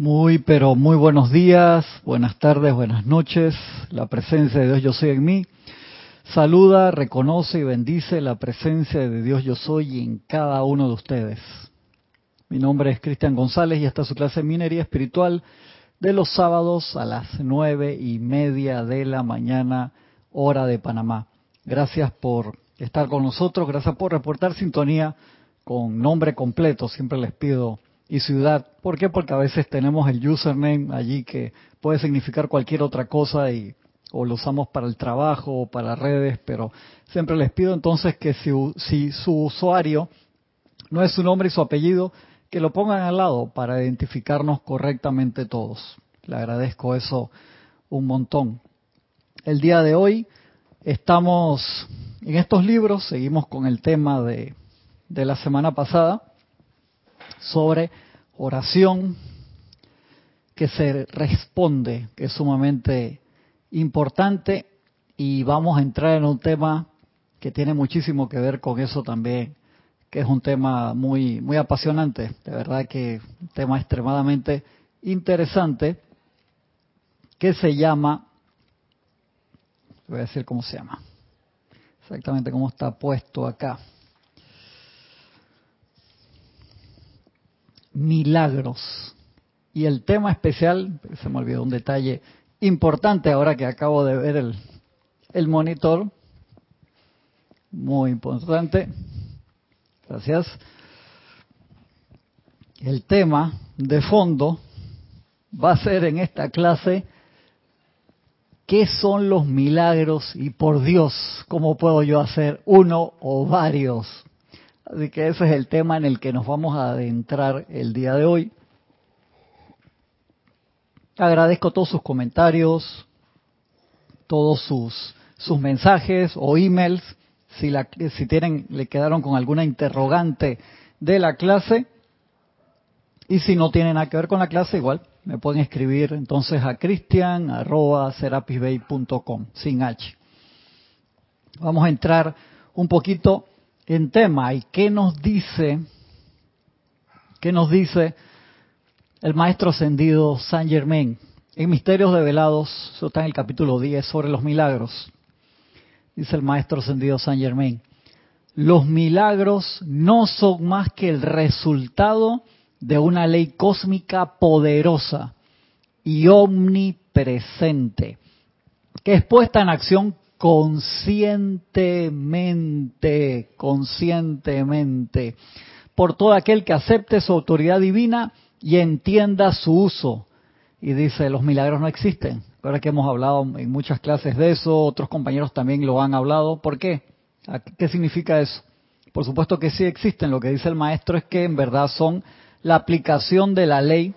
Muy, pero muy buenos días, buenas tardes, buenas noches. La presencia de Dios yo soy en mí. Saluda, reconoce y bendice la presencia de Dios yo soy en cada uno de ustedes. Mi nombre es Cristian González y esta es su clase de minería espiritual de los sábados a las nueve y media de la mañana, hora de Panamá. Gracias por estar con nosotros, gracias por reportar sintonía con nombre completo. Siempre les pido y ciudad. ¿Por qué? Porque a veces tenemos el username allí que puede significar cualquier otra cosa y o lo usamos para el trabajo o para redes, pero siempre les pido entonces que si, si su usuario no es su nombre y su apellido, que lo pongan al lado para identificarnos correctamente todos. Le agradezco eso un montón. El día de hoy estamos en estos libros, seguimos con el tema de, de la semana pasada, sobre oración que se responde, que es sumamente importante y vamos a entrar en un tema que tiene muchísimo que ver con eso también, que es un tema muy muy apasionante, de verdad que un tema extremadamente interesante que se llama voy a decir cómo se llama. Exactamente cómo está puesto acá. Milagros. Y el tema especial, se me olvidó un detalle importante ahora que acabo de ver el, el monitor, muy importante, gracias. El tema de fondo va a ser en esta clase ¿qué son los milagros? Y por Dios, ¿cómo puedo yo hacer uno o varios? Así que ese es el tema en el que nos vamos a adentrar el día de hoy. Agradezco todos sus comentarios, todos sus, sus mensajes o emails. Si, la, si tienen, le quedaron con alguna interrogante de la clase. Y si no tienen nada que ver con la clase, igual me pueden escribir entonces a cristian.com, sin H. Vamos a entrar un poquito en tema. ¿Y qué nos dice? ¿Qué nos dice el maestro ascendido Saint Germain? En Misterios Develados, eso está en el capítulo 10 sobre los milagros. Dice el maestro ascendido Saint Germain, los milagros no son más que el resultado de una ley cósmica poderosa y omnipresente, que es puesta en acción conscientemente, conscientemente, por todo aquel que acepte su autoridad divina y entienda su uso. Y dice, los milagros no existen. Ahora que hemos hablado en muchas clases de eso, otros compañeros también lo han hablado. ¿Por qué? ¿Qué significa eso? Por supuesto que sí existen. Lo que dice el maestro es que en verdad son la aplicación de la ley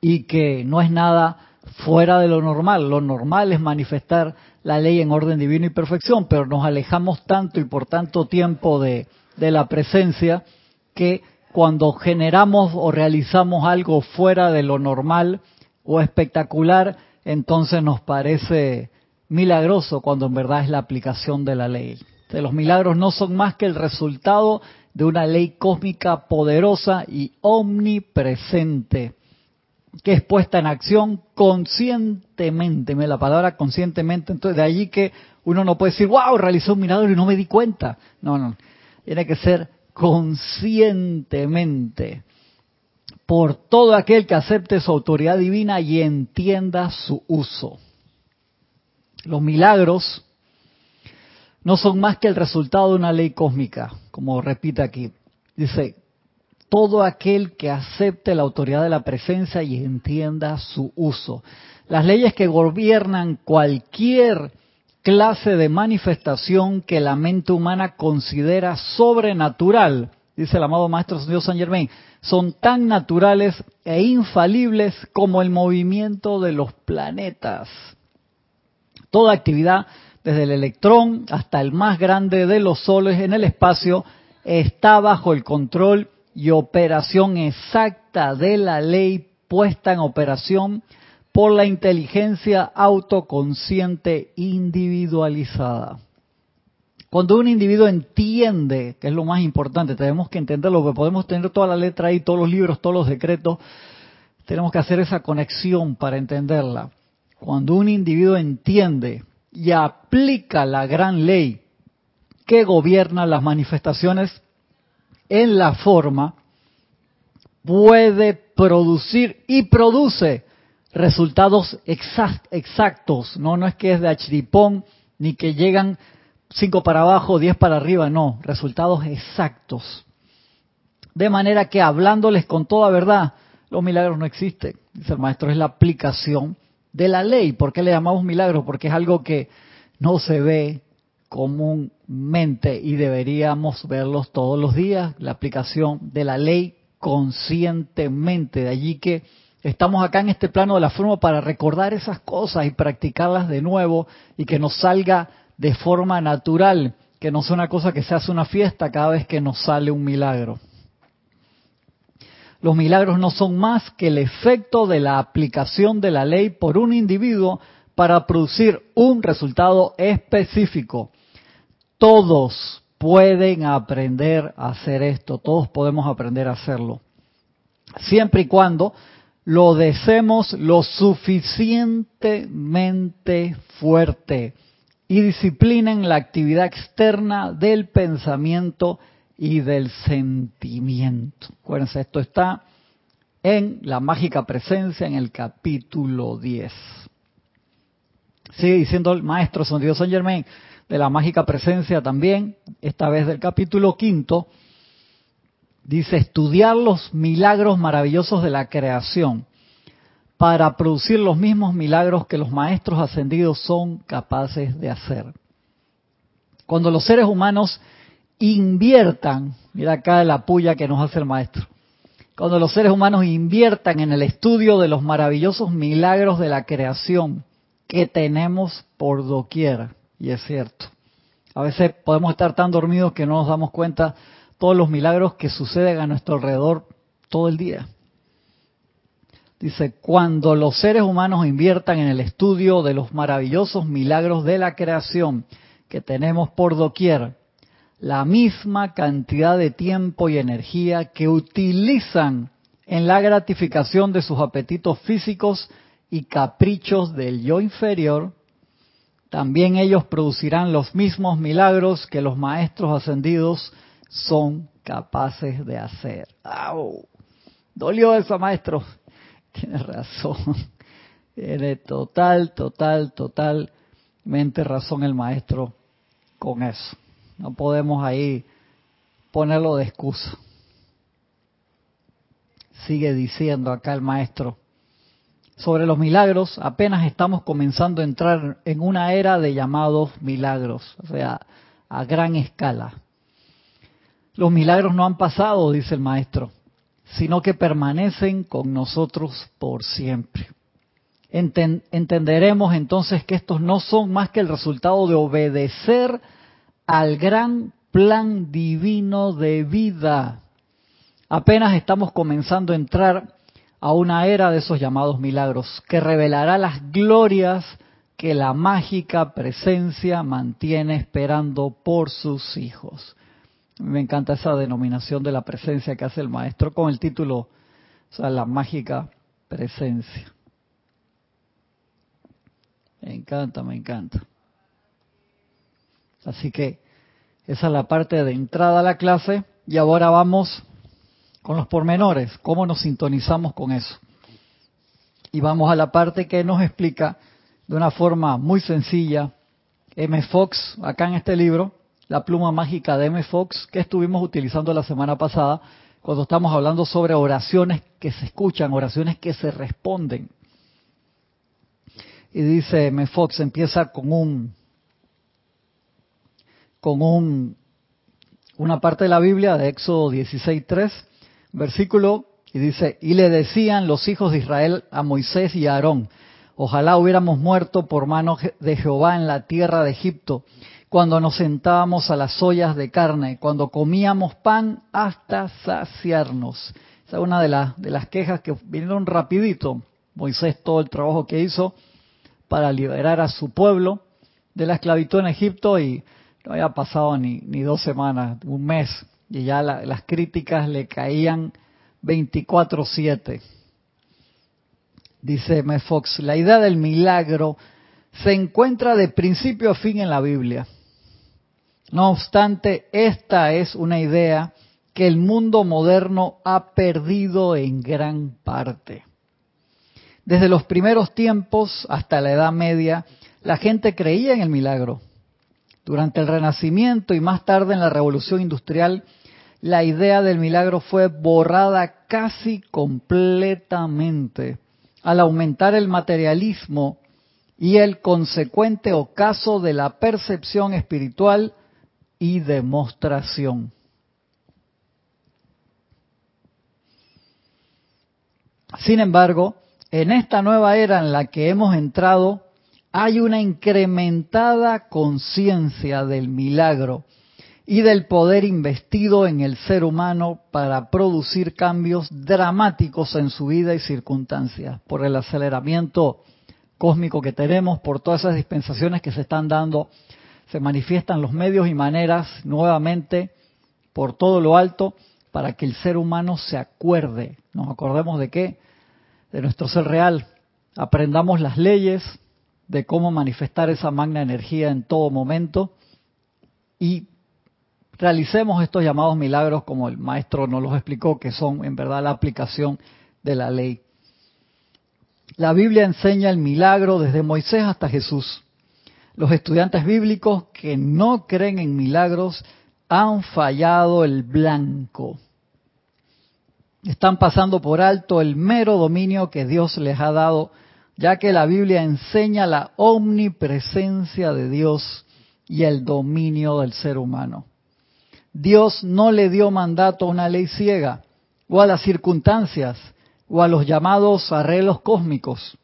y que no es nada fuera de lo normal. Lo normal es manifestar la ley en orden divino y perfección, pero nos alejamos tanto y por tanto tiempo de, de la presencia que cuando generamos o realizamos algo fuera de lo normal o espectacular, entonces nos parece milagroso cuando en verdad es la aplicación de la ley. los milagros no son más que el resultado de una ley cósmica poderosa y omnipresente que es puesta en acción conscientemente, me la palabra conscientemente, entonces de allí que uno no puede decir, wow, realizó un milagro y no me di cuenta. No, no, tiene que ser conscientemente por todo aquel que acepte su autoridad divina y entienda su uso. Los milagros no son más que el resultado de una ley cósmica, como repite aquí. Dice, todo aquel que acepte la autoridad de la presencia y entienda su uso. Las leyes que gobiernan cualquier clase de manifestación que la mente humana considera sobrenatural, dice el amado Maestro San Germain, son tan naturales e infalibles como el movimiento de los planetas. Toda actividad, desde el electrón hasta el más grande de los soles en el espacio, está bajo el control y operación exacta de la ley puesta en operación por la inteligencia autoconsciente individualizada. Cuando un individuo entiende, que es lo más importante, tenemos que entender lo que podemos tener toda la letra ahí, todos los libros, todos los decretos, Tenemos que hacer esa conexión para entenderla. Cuando un individuo entiende y aplica la gran ley que gobierna las manifestaciones en la forma, puede producir y produce resultados exactos. No, no es que es de achripón ni que llegan cinco para abajo, diez para arriba, no, resultados exactos. De manera que hablándoles con toda verdad, los milagros no existen. Dice el maestro, es la aplicación de la ley. ¿Por qué le llamamos milagro? Porque es algo que no se ve comúnmente y deberíamos verlos todos los días, la aplicación de la ley conscientemente. De allí que estamos acá en este plano de la forma para recordar esas cosas y practicarlas de nuevo y que nos salga de forma natural, que no sea una cosa que se hace una fiesta cada vez que nos sale un milagro. Los milagros no son más que el efecto de la aplicación de la ley por un individuo para producir un resultado específico. Todos pueden aprender a hacer esto, todos podemos aprender a hacerlo. Siempre y cuando lo deseemos lo suficientemente fuerte y disciplinen la actividad externa del pensamiento y del sentimiento. Acuérdense, esto está en la mágica presencia en el capítulo 10. Sigue diciendo el maestro Sondido San Germain de la mágica presencia también, esta vez del capítulo quinto, dice estudiar los milagros maravillosos de la creación para producir los mismos milagros que los maestros ascendidos son capaces de hacer. Cuando los seres humanos inviertan, mira acá la puya que nos hace el maestro, cuando los seres humanos inviertan en el estudio de los maravillosos milagros de la creación que tenemos por doquier, y es cierto, a veces podemos estar tan dormidos que no nos damos cuenta todos los milagros que suceden a nuestro alrededor todo el día. Dice, cuando los seres humanos inviertan en el estudio de los maravillosos milagros de la creación que tenemos por doquier, la misma cantidad de tiempo y energía que utilizan en la gratificación de sus apetitos físicos y caprichos del yo inferior, también ellos producirán los mismos milagros que los maestros ascendidos son capaces de hacer. ¡Au! Dolió eso, maestro. Tiene razón. Tiene total, total, totalmente razón el maestro con eso. No podemos ahí ponerlo de excusa. Sigue diciendo acá el maestro. Sobre los milagros, apenas estamos comenzando a entrar en una era de llamados milagros, o sea, a gran escala. Los milagros no han pasado, dice el maestro sino que permanecen con nosotros por siempre. entenderemos entonces que estos no son más que el resultado de obedecer al gran plan divino de vida. Apenas estamos comenzando a entrar a una era de esos llamados milagros, que revelará las glorias que la mágica presencia mantiene esperando por sus hijos. Me encanta esa denominación de la presencia que hace el maestro con el título, o sea, la mágica presencia. Me encanta, me encanta. Así que esa es la parte de entrada a la clase y ahora vamos con los pormenores, cómo nos sintonizamos con eso. Y vamos a la parte que nos explica de una forma muy sencilla M. Fox, acá en este libro, la pluma mágica de M. Fox que estuvimos utilizando la semana pasada cuando estamos hablando sobre oraciones que se escuchan, oraciones que se responden. Y dice M. Fox, empieza con un, con un, una parte de la Biblia de Éxodo 16.3, versículo, y dice, y le decían los hijos de Israel a Moisés y a Aarón, ojalá hubiéramos muerto por mano de Jehová en la tierra de Egipto, cuando nos sentábamos a las ollas de carne, cuando comíamos pan hasta saciarnos. Esa es una de, las de las quejas que vinieron rapidito. Moisés todo el trabajo que hizo para liberar a su pueblo de la esclavitud en Egipto y no había pasado ni, ni dos semanas, un mes, y ya las críticas le caían 24/7. Dice M. Fox, la idea del milagro se encuentra de principio a fin en la Biblia. No obstante, esta es una idea que el mundo moderno ha perdido en gran parte. Desde los primeros tiempos hasta la Edad Media, la gente creía en el milagro. Durante el Renacimiento y más tarde en la Revolución Industrial, la idea del milagro fue borrada casi completamente al aumentar el materialismo y el consecuente ocaso de la percepción espiritual y demostración. Sin embargo, en esta nueva era en la que hemos entrado, hay una incrementada conciencia del milagro y del poder investido en el ser humano para producir cambios dramáticos en su vida y circunstancias, por el aceleramiento cósmico que tenemos, por todas esas dispensaciones que se están dando, se manifiestan los medios y maneras nuevamente por todo lo alto para que el ser humano se acuerde, nos acordemos de qué, de nuestro ser real, aprendamos las leyes de cómo manifestar esa magna energía en todo momento y realicemos estos llamados milagros como el maestro nos los explicó, que son en verdad la aplicación de la ley. La Biblia enseña el milagro desde Moisés hasta Jesús. Los estudiantes bíblicos que no creen en milagros han fallado el blanco. Están pasando por alto el mero dominio que Dios les ha dado, ya que la Biblia enseña la omnipresencia de Dios y el dominio del ser humano. Dios no le dio mandato a una ley ciega o a las circunstancias o a los llamados arreglos cósmicos.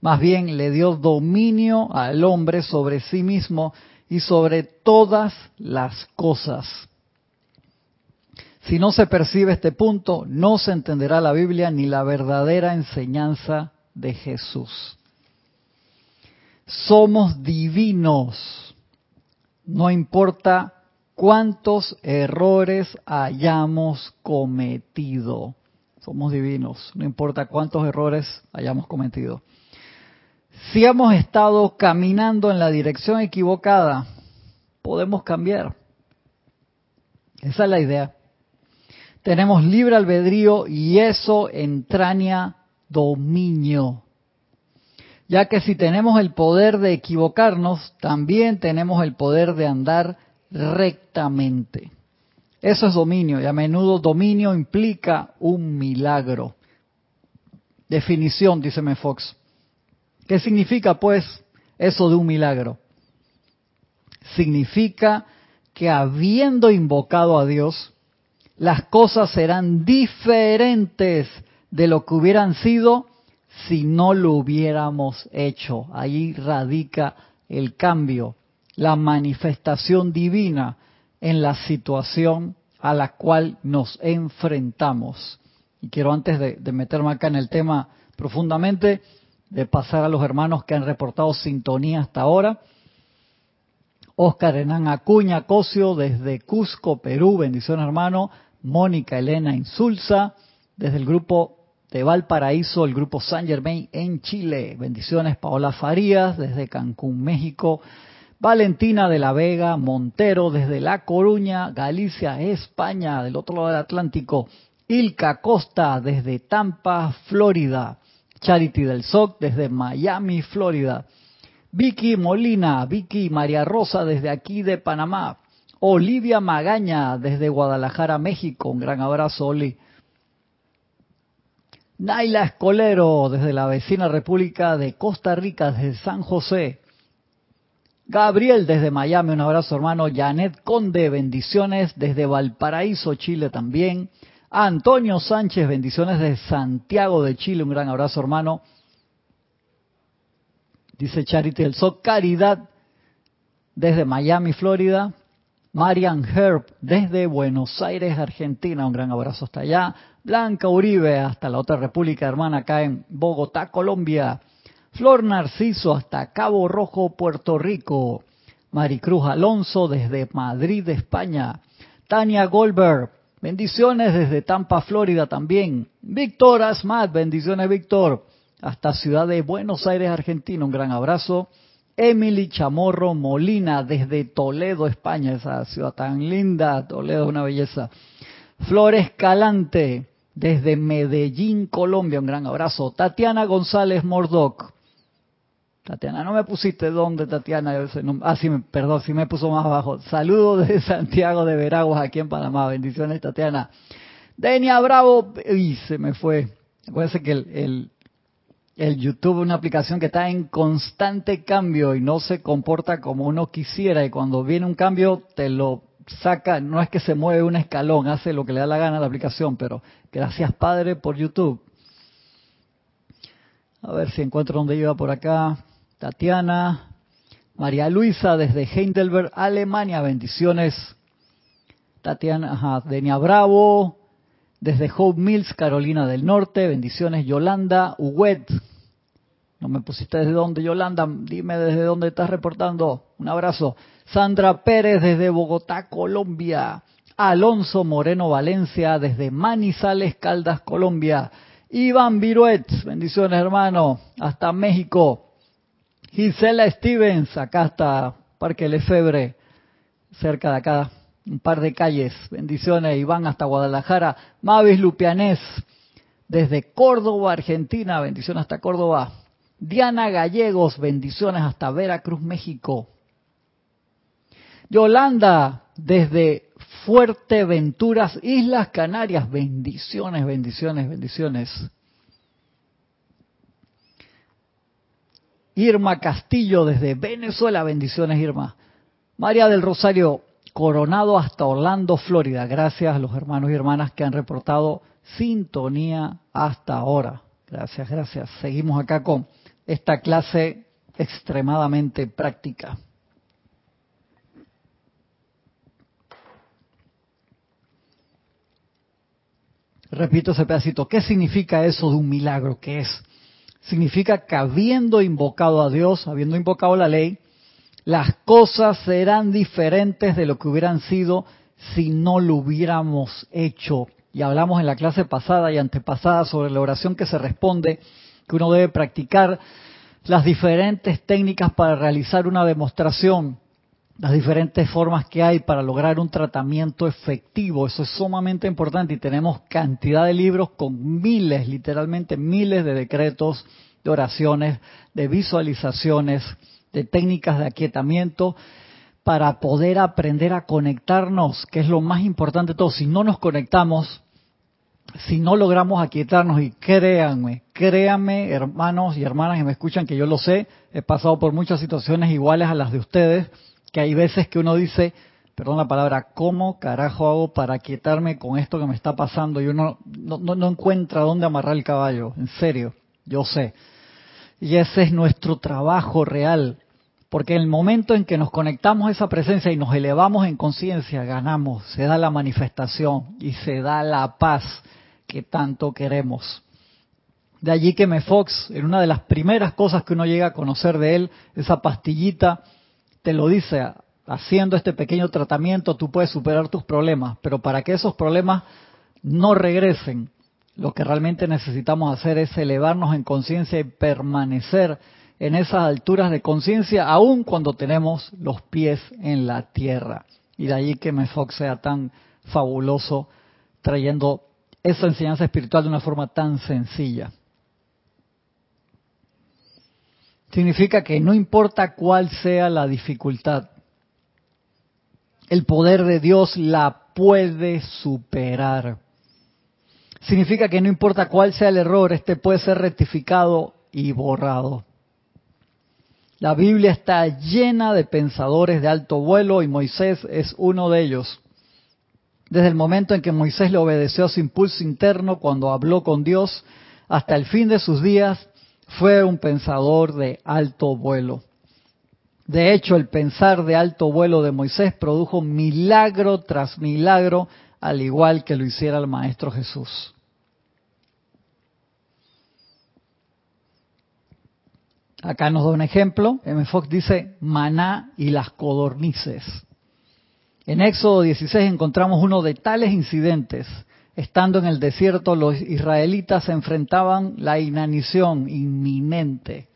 Más bien le dio dominio al hombre sobre sí mismo y sobre todas las cosas. Si no se percibe este punto, no se entenderá la Biblia ni la verdadera enseñanza de Jesús. Somos divinos. No importa cuántos errores hayamos cometido. Somos divinos, no importa cuántos errores hayamos cometido. Si hemos estado caminando en la dirección equivocada, podemos cambiar. Esa es la idea. Tenemos libre albedrío y eso entraña dominio. Ya que si tenemos el poder de equivocarnos, también tenemos el poder de andar rectamente. Eso es dominio y a menudo dominio implica un milagro. Definición, dice. Fox. ¿Qué significa pues eso de un milagro? Significa que habiendo invocado a Dios, las cosas serán diferentes de lo que hubieran sido si no lo hubiéramos hecho. Ahí radica el cambio la manifestación divina en la situación a la cual nos enfrentamos. Y quiero antes de, meterme acá en el tema profundamente, de pasar a los hermanos que han reportado sintonía hasta ahora. Oscar Hernán Acuña Cosio desde Cusco, Perú, bendición hermano. Mónica Elena Insulza desde el grupo de Valparaíso, el grupo San Germain en Chile. Bendiciones Paola Farías desde Cancún, México. Valentina de la Vega Montero desde La Coruña, Galicia, España, del otro lado del Atlántico. Ilka Costa desde Tampa, Florida. Charity del SOC desde Miami, Florida. Vicky Molina, Vicky María Rosa desde aquí de Panamá. Olivia Magaña desde Guadalajara, México. Un gran abrazo, Oli. Naila Escolero desde la vecina República de Costa Rica, desde San José. Gabriel desde Miami, un abrazo hermano. Janet Conde, bendiciones desde Valparaíso, Chile también. Antonio Sánchez, bendiciones desde Santiago de Chile, un gran abrazo hermano. Dice Charity del Caridad desde Miami, Florida. Marian Herb desde Buenos Aires, Argentina, un gran abrazo hasta allá. Blanca Uribe hasta la otra república hermana acá en Bogotá, Colombia. Flor Narciso hasta Cabo Rojo, Puerto Rico. Maricruz Alonso desde Madrid, España. Tania Goldberg, bendiciones desde Tampa, Florida también. Víctor Asmat, bendiciones Víctor. hasta Ciudad de Buenos Aires, Argentina. Un gran abrazo. Emily Chamorro Molina desde Toledo, España, esa ciudad tan linda, Toledo, una belleza. Flores Calante desde Medellín, Colombia, un gran abrazo. Tatiana González Mordoc. Tatiana, no me pusiste dónde, Tatiana. Ah, sí, perdón, sí me puso más abajo. Saludos desde Santiago de Veraguas, aquí en Panamá. Bendiciones, Tatiana. Denia Bravo. Y se me fue. Acuérdense que el YouTube es una aplicación que está en constante cambio y no se comporta como uno quisiera y cuando viene un cambio te lo saca, no es que se mueve un escalón, hace lo que le da la gana a la aplicación, pero gracias Padre por YouTube. A ver si encuentro donde iba por acá. Tatiana, María Luisa desde Heidelberg, Alemania, bendiciones. Tatiana, ajá, Denia Bravo, desde Hope Mills, Carolina del Norte, bendiciones. Yolanda Huguet, no me pusiste desde dónde, Yolanda, dime desde dónde estás reportando. Un abrazo. Sandra Pérez desde Bogotá, Colombia. Alonso Moreno Valencia desde Manizales, Caldas, Colombia. Iván Viruet, bendiciones hermano, hasta México. Gisela Stevens, acá hasta Parque Lefebre, cerca de acá, un par de calles. Bendiciones, Iván, hasta Guadalajara. Mavis Lupianés, desde Córdoba, Argentina. Bendiciones hasta Córdoba. Diana Gallegos, bendiciones hasta Veracruz, México. Yolanda, desde Fuerteventuras, Islas Canarias. Bendiciones, bendiciones, bendiciones. Irma Castillo, desde Venezuela. Bendiciones, Irma. María del Rosario, Coronado hasta Orlando, Florida. Gracias a los hermanos y hermanas que han reportado sintonía hasta ahora. Gracias, gracias. Seguimos acá con esta clase extremadamente práctica. Repito ese pedacito. ¿Qué significa eso de un milagro? ¿Qué es? Significa que habiendo invocado a Dios, habiendo invocado la ley, las cosas serán diferentes de lo que hubieran sido si no lo hubiéramos hecho. Y hablamos en la clase pasada y antepasada sobre la oración que se responde, que uno debe practicar las diferentes técnicas para realizar una demostración, las diferentes formas que hay para lograr un tratamiento efectivo. Eso es sumamente importante y tenemos cantidad de libros con miles, literalmente miles de decretos, de oraciones, de visualizaciones, de técnicas de aquietamiento para poder aprender a conectarnos, que es lo más importante de todo. Si no nos conectamos, si no logramos aquietarnos, y créanme, créanme, hermanos y hermanas que me escuchan, que yo lo sé, he pasado por muchas situaciones iguales a las de ustedes, que hay veces que uno dice, perdón la palabra, ¿cómo carajo hago para aquietarme con esto que me está pasando? Y uno no, no, no encuentra dónde amarrar el caballo, en serio, yo sé. Y ese es nuestro trabajo real. Porque en el momento en que nos conectamos a esa presencia y nos elevamos en conciencia, ganamos, se da la manifestación y se da la paz que tanto queremos. De allí que me Fox, en una de las primeras cosas que uno llega a conocer de él, esa pastillita, te lo dice, haciendo este pequeño tratamiento tú puedes superar tus problemas, pero para que esos problemas no regresen, lo que realmente necesitamos hacer es elevarnos en conciencia y permanecer en esas alturas de conciencia, aun cuando tenemos los pies en la tierra. Y de allí que Fox sea tan fabuloso trayendo esa enseñanza espiritual de una forma tan sencilla. Significa que no importa cuál sea la dificultad, el poder de Dios la puede superar significa que no importa cuál sea el error, este puede ser rectificado y borrado. La Biblia está llena de pensadores de alto vuelo y Moisés es uno de ellos. Desde el momento en que Moisés le obedeció a su impulso interno cuando habló con Dios, hasta el fin de sus días, fue un pensador de alto vuelo. De hecho, el pensar de alto vuelo de Moisés produjo milagro tras milagro al igual que lo hiciera el Maestro Jesús. Acá nos da un ejemplo. M. Fox dice maná y las codornices. En Éxodo 16 encontramos uno de tales incidentes estando en el desierto, los israelitas se enfrentaban la inanición inminente.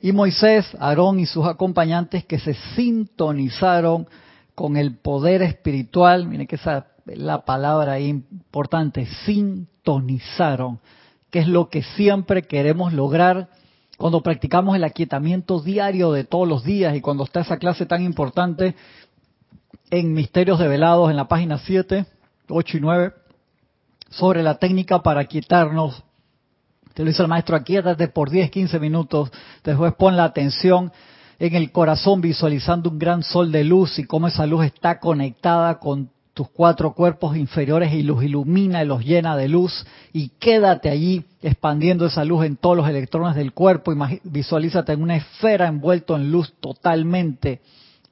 Y Moisés, Aarón y sus acompañantes que se sintonizaron con el poder espiritual, miren que esa es la palabra importante, sintonizaron, que es lo que siempre queremos lograr cuando practicamos el aquietamiento diario de todos los días y cuando está esa clase tan importante en Misterios Develados en la página 7, 8 y 9, sobre la técnica para quietarnos. Te lo dice el maestro, aquietate por 10, 15 minutos, después pon la atención en el corazón visualizando un gran sol de luz y cómo esa luz está conectada con tus cuatro cuerpos inferiores y los ilumina y los llena de luz y quédate allí expandiendo esa luz en todos los electrones del cuerpo, visualízate en una esfera envuelto en luz totalmente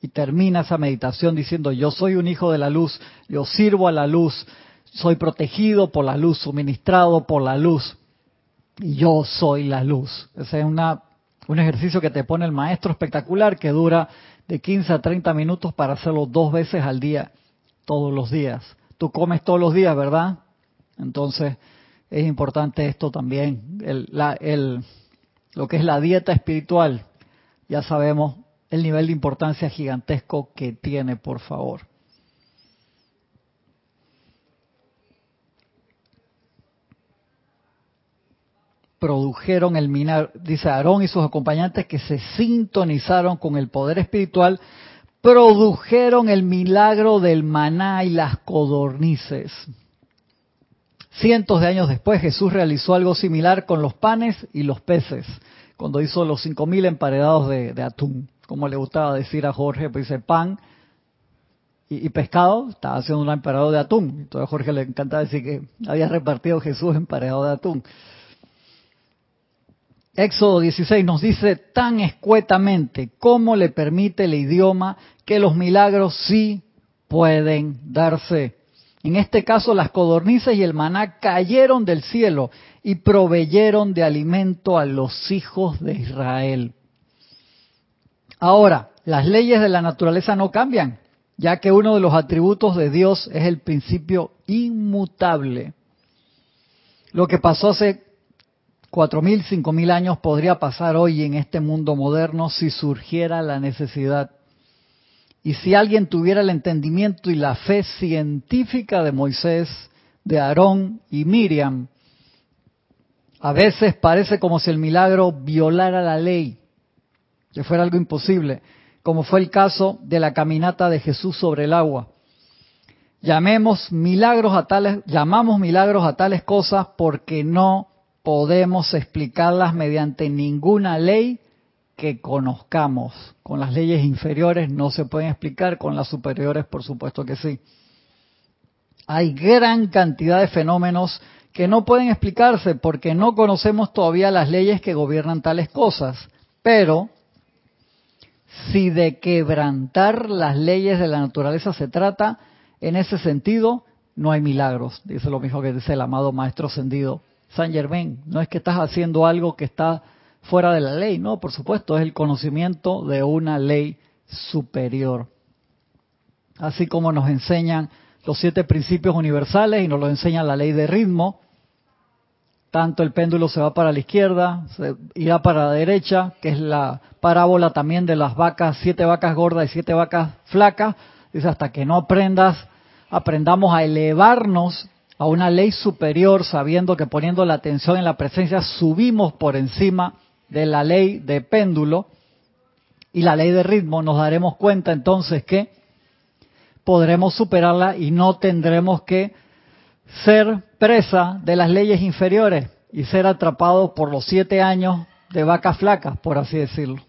y termina esa meditación diciendo yo soy un hijo de la luz, yo sirvo a la luz, soy protegido por la luz, suministrado por la luz y yo soy la luz. Ese es una, un ejercicio que te pone el maestro espectacular que dura de 15 a 30 minutos para hacerlo dos veces al día todos los días. Tú comes todos los días, ¿verdad? Entonces es importante esto también, el, lo que es la dieta espiritual. Ya sabemos el nivel de importancia gigantesco que tiene, por favor. produjeron el minar, dice Aarón y sus acompañantes que se sintonizaron con el poder espiritual produjeron el milagro del maná y las codornices. Cientos de años después Jesús realizó algo similar con los panes y los peces, cuando hizo los cinco mil emparedados de, atún, como le gustaba decir a Jorge, pues dice pan y, pescado, estaba haciendo un emparedado de atún. Entonces a Jorge le encantaba decir que había repartido Jesús emparedado de atún. Éxodo 16 nos dice tan escuetamente cómo le permite el idioma que los milagros sí pueden darse. En este caso, las codornices y el maná cayeron del cielo y proveyeron de alimento a los hijos de Israel. Ahora, las leyes de la naturaleza no cambian, ya que uno de los atributos de Dios es el principio inmutable. Lo que pasó hace cuatro mil, cinco mil años podría pasar hoy en este mundo moderno si surgiera la necesidad. Y si alguien tuviera el entendimiento y la fe científica de Moisés, de Aarón y Miriam, a veces parece como si el milagro violara la ley, que fuera algo imposible, como fue el caso de la caminata de Jesús sobre el agua. Llamemos milagros a tales, llamamos milagros a tales cosas porque no podemos explicarlas mediante ninguna ley que conozcamos. Con las leyes inferiores no se pueden explicar, con las superiores por supuesto que sí. Hay gran cantidad de fenómenos que no pueden explicarse porque no conocemos todavía las leyes que gobiernan tales cosas. Pero si de quebrantar las leyes de la naturaleza se trata, en ese sentido no hay milagros, dice lo mismo que dice el amado Maestro Ascendido San Germain. No es que estás haciendo algo que está fuera de la ley, no, por supuesto, es el conocimiento de una ley superior. Así como nos enseñan los siete principios universales y nos lo enseña la ley de ritmo, tanto el péndulo se va para la izquierda, se irá para la derecha, que es la parábola también de las vacas, siete vacas gordas y siete vacas flacas, dice hasta que no aprendas, aprendamos a elevarnos a una ley superior, sabiendo que poniendo la atención en la presencia subimos por encima de la ley de péndulo y la ley de ritmo, nos daremos cuenta entonces que podremos superarla y no tendremos que ser presa de las leyes inferiores y ser atrapados por los siete años de vacas flacas, por así decirlo.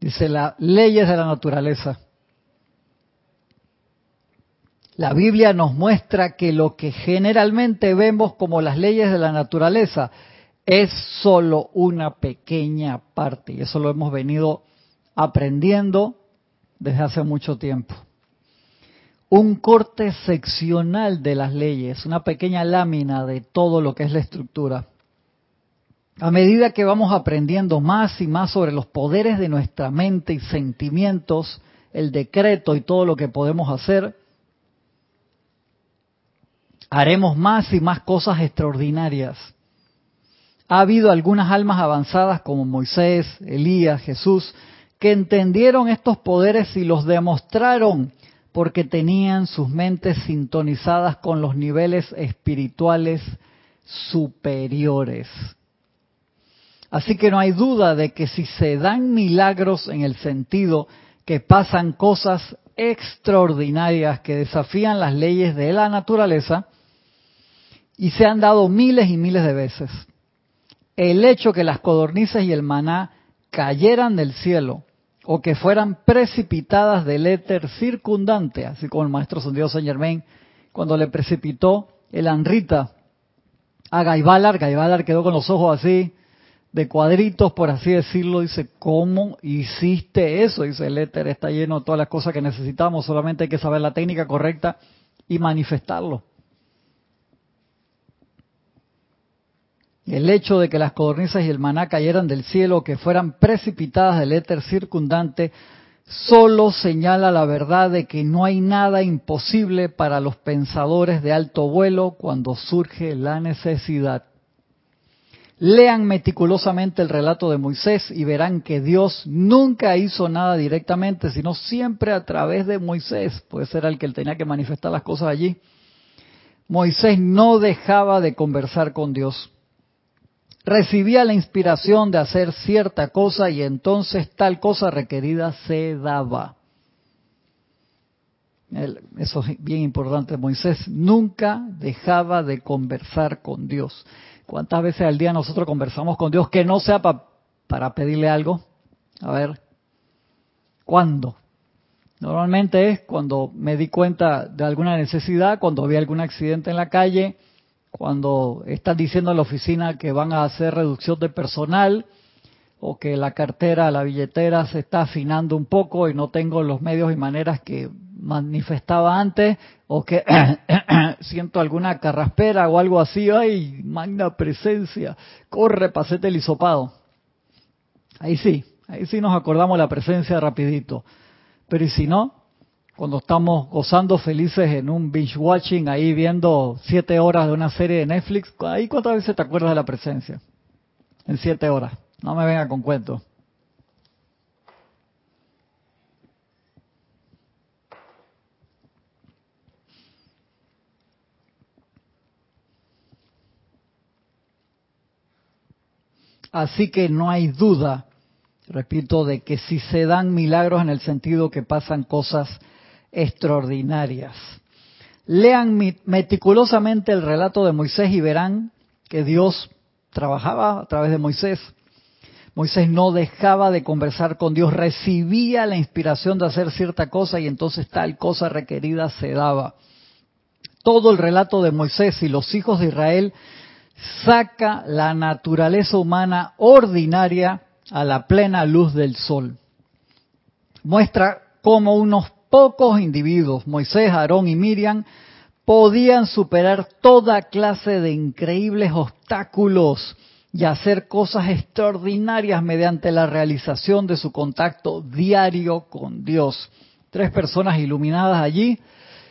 Dice las leyes de la naturaleza. La Biblia nos muestra que lo que generalmente vemos como las leyes de la naturaleza es solo una pequeña parte y eso lo hemos venido aprendiendo desde hace mucho tiempo. Un corte seccional de las leyes, una pequeña lámina de todo lo que es la estructura. A medida que vamos aprendiendo más y más sobre los poderes de nuestra mente y sentimientos el decreto y todo lo que podemos hacer, haremos más y más cosas extraordinarias. Ha habido algunas almas avanzadas como Moisés, Elías, Jesús, que entendieron estos poderes y los demostraron porque tenían sus mentes sintonizadas con los niveles espirituales superiores. Así que no hay duda de que si se dan milagros en el sentido que pasan cosas extraordinarias que desafían las leyes de la naturaleza, y se han dado miles y miles de veces, el hecho que las codornices y el maná cayeran del cielo o que fueran precipitadas del éter circundante, así como el maestro Santiago Saint Germain, cuando le precipitó el anrita a Gaibalar, Gaibalar quedó con los ojos así, de cuadritos, por así decirlo, dice, ¿cómo hiciste eso? Dice, el éter está lleno de todas las cosas que necesitamos, solamente hay que saber la técnica correcta y manifestarlo. El hecho de que las codornices y el maná cayeran del cielo, que fueran precipitadas del éter circundante, solo señala la verdad de que no hay nada imposible para los pensadores de alto vuelo cuando surge la necesidad. Lean meticulosamente el relato de Moisés y verán que Dios nunca hizo nada directamente, sino siempre a través de Moisés, pues era el que tenía que manifestar las cosas allí. Moisés no dejaba de conversar con Dios. Recibía la inspiración de hacer cierta cosa y entonces tal cosa requerida se daba. Eso es bien importante. Moisés nunca dejaba de conversar con Dios. ¿Cuántas veces al día nosotros conversamos con Dios que no sea para pedirle algo? A ver, ¿cuándo? Normalmente es cuando me di cuenta de alguna necesidad, cuando vi algún accidente en la calle, cuando están diciendo en la oficina que van a hacer reducción de personal o que la cartera, la billetera se está afinando un poco y no tengo los medios y maneras que manifestaba antes o que siento alguna carraspera o algo así, ay, magna presencia, corre, pasete el hisopado. Ahí sí, ahí sí nos acordamos la presencia rapidito. Pero y si no, cuando estamos gozando felices en un binge watching, ahí viendo siete horas de una serie de Netflix, ahí cuántas veces te acuerdas de la presencia? En siete horas. No me venga con cuentos. Así que no hay duda, repito, de que si se dan milagros en el sentido que pasan cosas extraordinarias. Lean meticulosamente el relato de Moisés y verán que Dios trabajaba a través de Moisés. Moisés no dejaba de conversar con Dios, recibía la inspiración de hacer cierta cosa y entonces tal cosa requerida se daba. Todo el relato de Moisés y los hijos de Israel saca la naturaleza humana ordinaria a la plena luz del sol. Muestra cómo unos pocos individuos, Moisés, Aarón y Miriam, podían superar toda clase de increíbles obstáculos y hacer cosas extraordinarias mediante la realización de su contacto diario con Dios. Tres personas iluminadas allí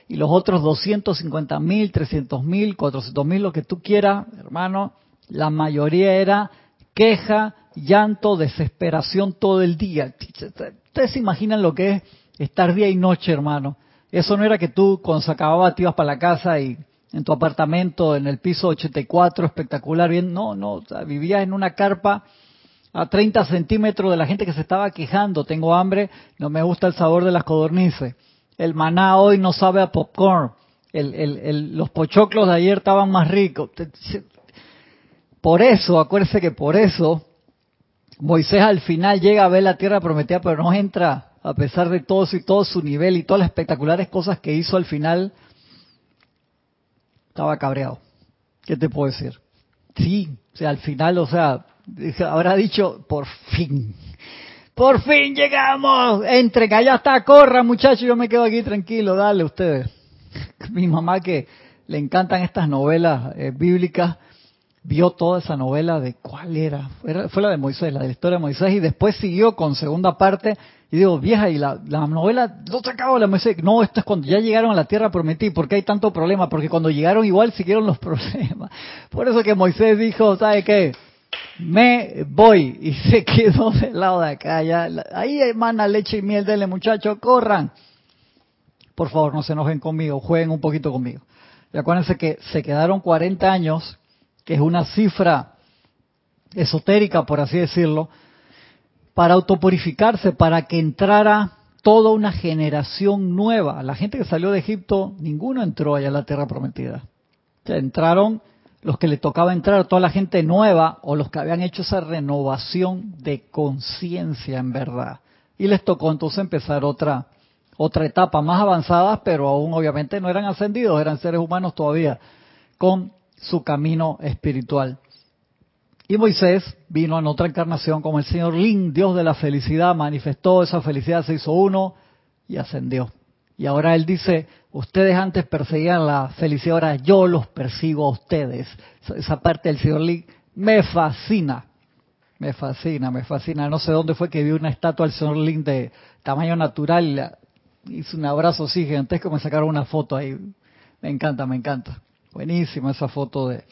y los otros 250 mil, 300 mil, 400 mil, lo que tú quieras, hermano, la mayoría era queja, llanto, desesperación todo el día. Ustedes se imaginan lo que es estar día y noche, hermano. Eso no era que tú cuando se acababa te ibas para la casa y en tu apartamento, en el piso 84, espectacular, bien, no, no, vivías en una carpa a 30 centímetros de la gente que se estaba quejando, tengo hambre, no me gusta el sabor de las codornices. El maná hoy no sabe a popcorn, los pochoclos de ayer estaban más ricos. Por eso, acuérdese que por eso Moisés al final llega a ver la tierra prometida, pero no entra a pesar de todo, y todo su nivel y todas las espectaculares cosas que hizo al final. Estaba cabreado. ¿Qué te puedo decir? Sí, o sea, al final, o sea, habrá dicho, por fin, por fin llegamos. Entre que allá está, corra muchachos, yo me quedo aquí tranquilo, dale ustedes. Mi mamá que le encantan estas novelas eh, bíblicas, vio toda esa novela de cuál era, fue la de Moisés, la de la historia de Moisés, y después siguió con segunda parte, y digo, vieja, y la, la novela, no se acabó la Moisés, no, esto es cuando ya llegaron a la tierra prometida, ¿por qué hay tanto problema? Porque cuando llegaron igual siguieron los problemas. Por eso que Moisés dijo, ¿sabe qué? Me voy, y se quedó del lado de acá, ya, ahí emana leche y miel, dele muchachos, corran. Por favor, no se enojen conmigo, jueguen un poquito conmigo. Y acuérdense que se quedaron 40 años que es una cifra esotérica, por así decirlo, para autopurificarse, para que entrara toda una generación nueva. La gente que salió de Egipto, ninguno entró allá a la tierra prometida. entraron los que le tocaba entrar, toda la gente nueva o los que habían hecho esa renovación de conciencia en verdad. Y les tocó entonces empezar otra otra etapa más avanzada, pero aún obviamente no eran ascendidos, eran seres humanos todavía con su camino espiritual. Y Moisés vino en otra encarnación como el señor Lin, Dios de la felicidad, manifestó esa felicidad, se hizo uno y ascendió. Y ahora él dice, ustedes antes perseguían la felicidad, ahora yo los persigo a ustedes. Esa parte del señor Lin me fascina, me fascina, me fascina. No sé dónde fue que vi una estatua del señor Lin de tamaño natural, hizo un abrazo así gigantesco, me sacaron una foto ahí. Me encanta, me encanta. Buenísima esa foto de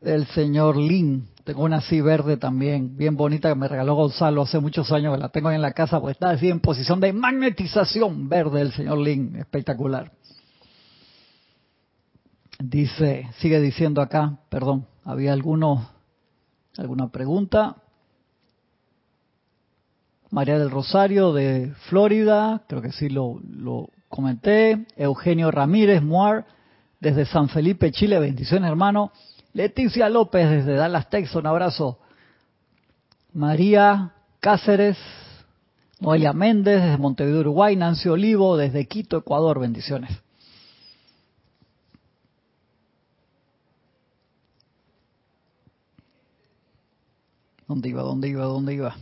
del señor Lin. Tengo una así verde también, bien bonita, que me regaló Gonzalo hace muchos años, la tengo en la casa, pues está así en posición de magnetización verde del señor Lin, espectacular. Dice, sigue diciendo acá, perdón, había alguno, alguna pregunta. María del Rosario de Florida, creo que sí lo, lo comenté. Eugenio Ramírez, Moar, desde San Felipe, Chile. Bendiciones, hermano. Leticia López, desde Dallas, Texas. Un abrazo. María Cáceres. Noelia Méndez, desde Montevideo, Uruguay. Nancy Olivo, desde Quito, Ecuador. Bendiciones. ¿Dónde iba? ¿Dónde iba? ¿Dónde iba?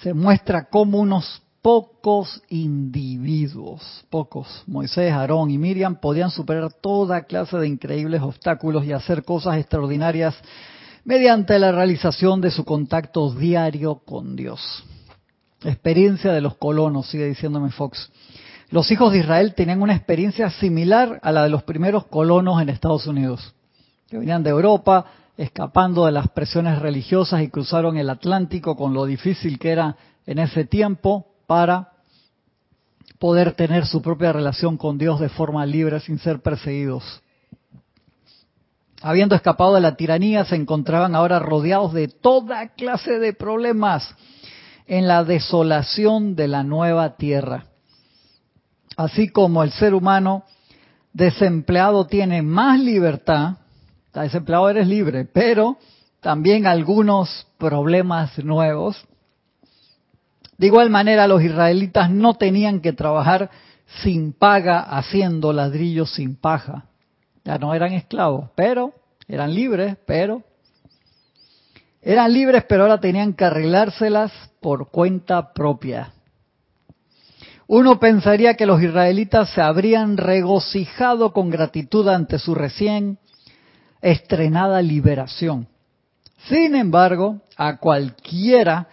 Se muestra como unos pocos individuos, pocos, Moisés, Aarón y Miriam, podían superar toda clase de increíbles obstáculos y hacer cosas extraordinarias mediante la realización de su contacto diario con Dios. Experiencia de los colonos, sigue diciéndome Fox. Los hijos de Israel tenían una experiencia similar a la de los primeros colonos en Estados Unidos, que venían de Europa, escapando de las presiones religiosas y cruzaron el Atlántico con lo difícil que era en ese tiempo para poder tener su propia relación con Dios de forma libre sin ser perseguidos. Habiendo escapado de la tiranía, se encontraban ahora rodeados de toda clase de problemas en la desolación de la nueva tierra. Así como el ser humano desempleado tiene más libertad, desempleado eres libre, pero también algunos problemas nuevos, de igual manera, los israelitas no tenían que trabajar sin paga haciendo ladrillos sin paja. Ya no eran esclavos, pero eran libres, pero eran libres, pero ahora tenían que arreglárselas por cuenta propia. Uno pensaría que los israelitas se habrían regocijado con gratitud ante su recién estrenada liberación. Sin embargo, a cualquiera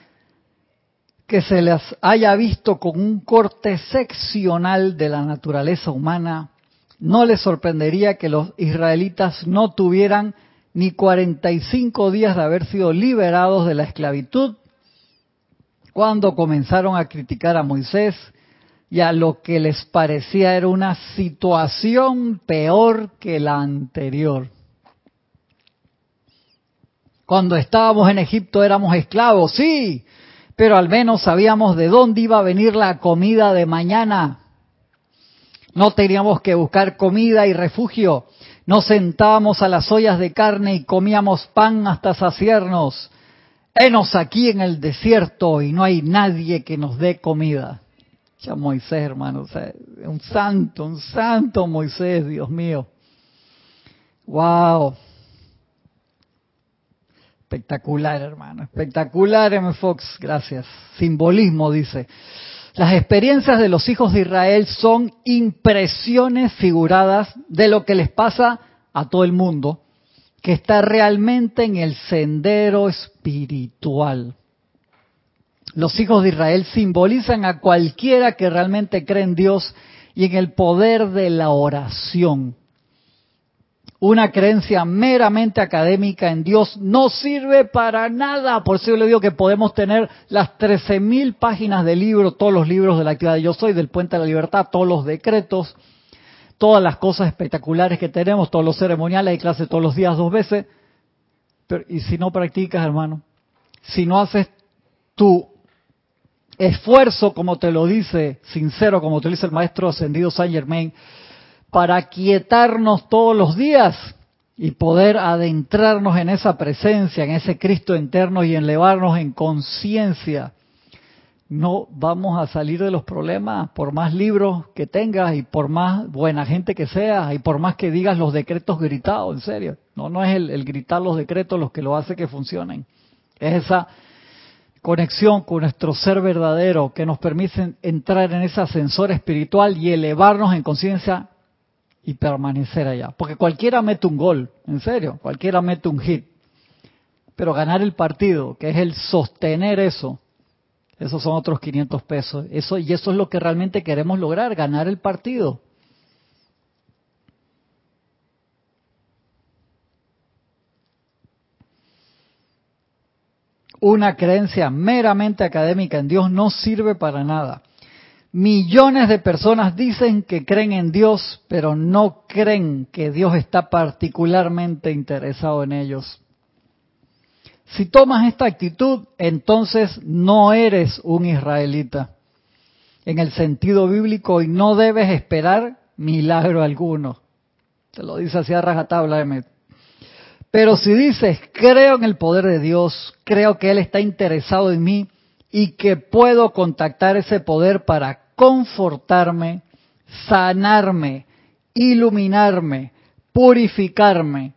que se les haya visto con un corte seccional de la naturaleza humana, no les sorprendería que los israelitas no tuvieran ni 45 días de haber sido liberados de la esclavitud cuando comenzaron a criticar a Moisés y a lo que les parecía era una situación peor que la anterior. Cuando estábamos en Egipto éramos esclavos, sí, pero al menos sabíamos de dónde iba a venir la comida de mañana. No teníamos que buscar comida y refugio. Nos sentábamos a las ollas de carne y comíamos pan hasta saciarnos. Henos aquí en el desierto y no hay nadie que nos dé comida. Ya Moisés, hermano, un santo, un santo Moisés, Dios mío. Wow. Espectacular, hermano. Espectacular, M. Fox. Gracias. Simbolismo, dice. Las experiencias de los hijos de Israel son impresiones figuradas de lo que les pasa a todo el mundo que está realmente en el sendero espiritual. Los hijos de Israel simbolizan a cualquiera que realmente cree en Dios y en el poder de la oración. Una creencia meramente académica en Dios no sirve para nada. Por eso yo le digo que podemos tener las 13.000 páginas de libro, todos los libros de la actividad de Yo Soy, del Puente de la Libertad, todos los decretos, todas las cosas espectaculares que tenemos, todos los ceremoniales, hay clase todos los días dos veces. Pero, y si no practicas, hermano, si no haces tu esfuerzo, como te lo dice, sincero, como te lo dice el maestro ascendido Saint Germain, para quietarnos todos los días y poder adentrarnos en esa presencia, en ese Cristo interno y elevarnos en conciencia. No vamos a salir de los problemas por más libros que tengas y por más buena gente que seas y por más que digas los decretos gritados, en serio. No, no es el, el gritar los decretos los que lo hace que funcionen. Es esa conexión con nuestro ser verdadero que nos permite entrar en ese ascensor espiritual y elevarnos en conciencia y permanecer allá. Porque cualquiera mete un gol, en serio, cualquiera mete un hit. Pero ganar el partido, que es el sostener eso, esos son otros 500 pesos. Eso, y eso es lo que realmente queremos lograr, ganar el partido. Una creencia meramente académica en Dios no sirve para nada. Millones de personas dicen que creen en Dios, pero no creen que Dios está particularmente interesado en ellos. Si tomas esta actitud, entonces no eres un israelita en el sentido bíblico y no debes esperar milagro alguno. Se lo dice así a rajatabla, Emet. Pero si dices, creo en el poder de Dios, creo que Él está interesado en mí y que puedo contactar ese poder para confortarme, sanarme, iluminarme, purificarme.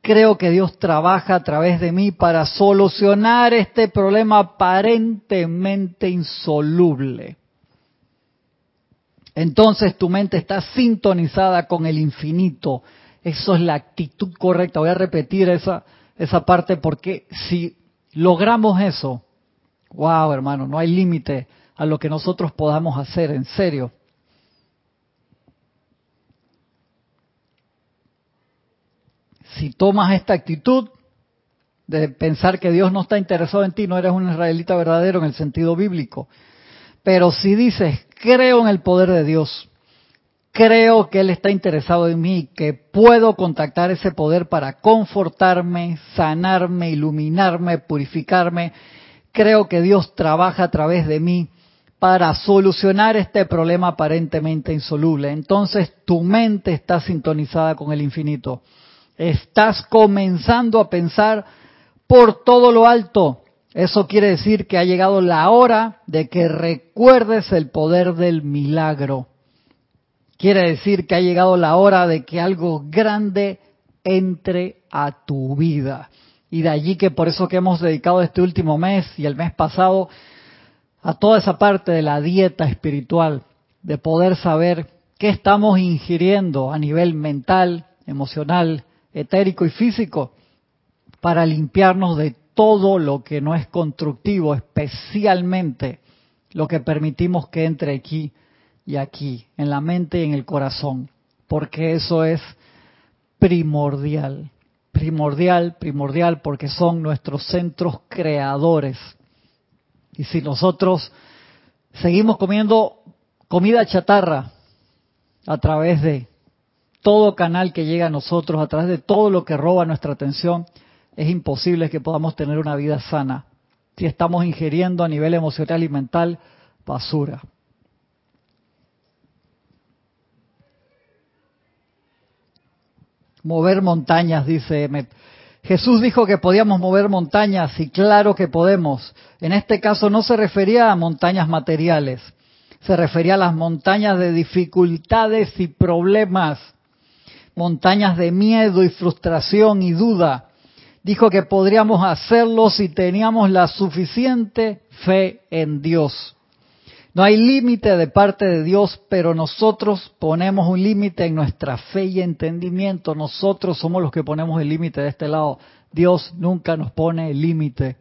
Creo que Dios trabaja a través de mí para solucionar este problema aparentemente insoluble. Entonces tu mente está sintonizada con el infinito. Eso es la actitud correcta. Voy a repetir esa, esa parte porque si logramos eso, wow hermano, no hay límite a lo que nosotros podamos hacer, en serio. Si tomas esta actitud de pensar que Dios no está interesado en ti, no eres un israelita verdadero en el sentido bíblico. Pero si dices, creo en el poder de Dios, creo que Él está interesado en mí, que puedo contactar ese poder para confortarme, sanarme, iluminarme, purificarme, creo que Dios trabaja a través de mí, para solucionar este problema aparentemente insoluble. Entonces tu mente está sintonizada con el infinito. Estás comenzando a pensar por todo lo alto. Eso quiere decir que ha llegado la hora de que recuerdes el poder del milagro. Quiere decir que ha llegado la hora de que algo grande entre a tu vida. Y de allí que por eso que hemos dedicado este último mes y el mes pasado a toda esa parte de la dieta espiritual, de poder saber qué estamos ingiriendo a nivel mental, emocional, etérico y físico, para limpiarnos de todo lo que no es constructivo, especialmente lo que permitimos que entre aquí y aquí, en la mente y en el corazón, porque eso es primordial, primordial, primordial, porque son nuestros centros creadores y si nosotros seguimos comiendo comida chatarra a través de todo canal que llega a nosotros, a través de todo lo que roba nuestra atención, es imposible que podamos tener una vida sana si estamos ingiriendo a nivel emocional y mental basura. Mover montañas, dice Emmet. Jesús dijo que podíamos mover montañas y claro que podemos. En este caso no se refería a montañas materiales, se refería a las montañas de dificultades y problemas, montañas de miedo y frustración y duda. Dijo que podríamos hacerlo si teníamos la suficiente fe en Dios. No hay límite de parte de Dios, pero nosotros ponemos un límite en nuestra fe y entendimiento. Nosotros somos los que ponemos el límite de este lado. Dios nunca nos pone el límite.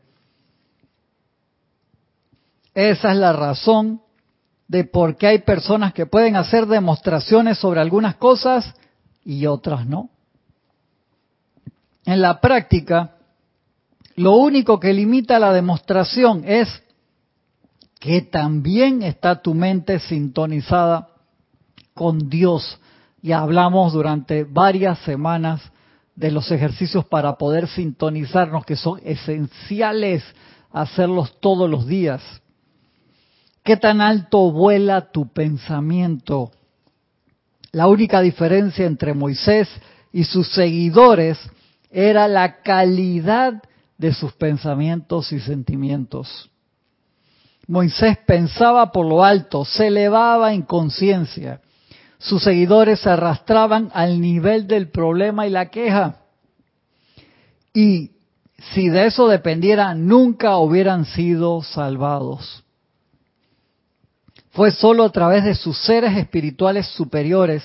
Esa es la razón de por qué hay personas que pueden hacer demostraciones sobre algunas cosas y otras no. En la práctica, lo único que limita la demostración es que también está tu mente sintonizada con Dios. Y hablamos durante varias semanas de los ejercicios para poder sintonizarnos, que son esenciales hacerlos todos los días. ¿Qué tan alto vuela tu pensamiento? La única diferencia entre Moisés y sus seguidores era la calidad de sus pensamientos y sentimientos. Moisés pensaba por lo alto, se elevaba en conciencia. Sus seguidores se arrastraban al nivel del problema y la queja. Y si de eso dependiera, nunca hubieran sido salvados. Fue solo a través de sus seres espirituales superiores,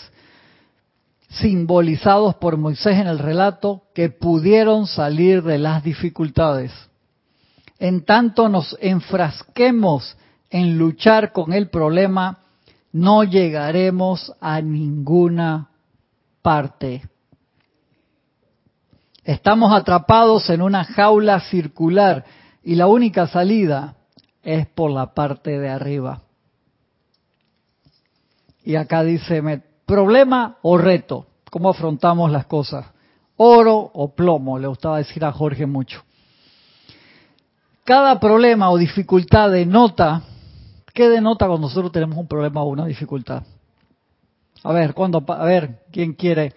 simbolizados por Moisés en el relato, que pudieron salir de las dificultades. En tanto nos enfrasquemos en luchar con el problema, no llegaremos a ninguna parte. Estamos atrapados en una jaula circular y la única salida es por la parte de arriba. Y acá dice, problema o reto, ¿cómo afrontamos las cosas? Oro o plomo, le gustaba decir a Jorge mucho. Cada problema o dificultad denota, ¿qué denota cuando nosotros tenemos un problema o una dificultad? A ver, cuando, a ver, ¿quién quiere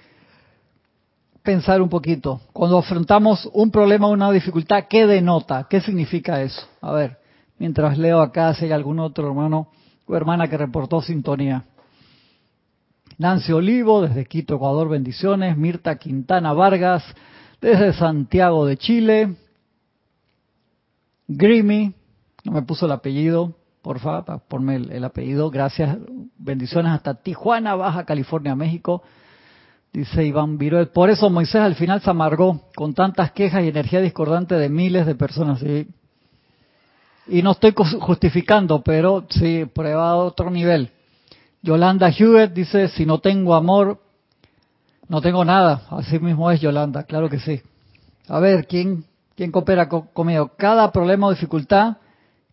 pensar un poquito? Cuando afrontamos un problema o una dificultad, ¿qué denota? ¿Qué significa eso? A ver, mientras leo acá si hay algún otro hermano o hermana que reportó sintonía. Nancy Olivo, desde Quito, Ecuador, bendiciones. Mirta Quintana Vargas, desde Santiago de Chile. Grimy, no me puso el apellido, por favor, ponme el, apellido. Gracias, bendiciones hasta Tijuana, Baja California, México. Dice Iván Viruel, por eso Moisés al final se amargó con tantas quejas y energía discordante de miles de personas. Y no estoy justificando, pero sí, prueba a otro nivel. Yolanda Hewitt dice, si no tengo amor, no tengo nada. Así mismo es Yolanda, claro que sí. A ver, ¿quién, quién coopera conmigo? Cada problema o dificultad,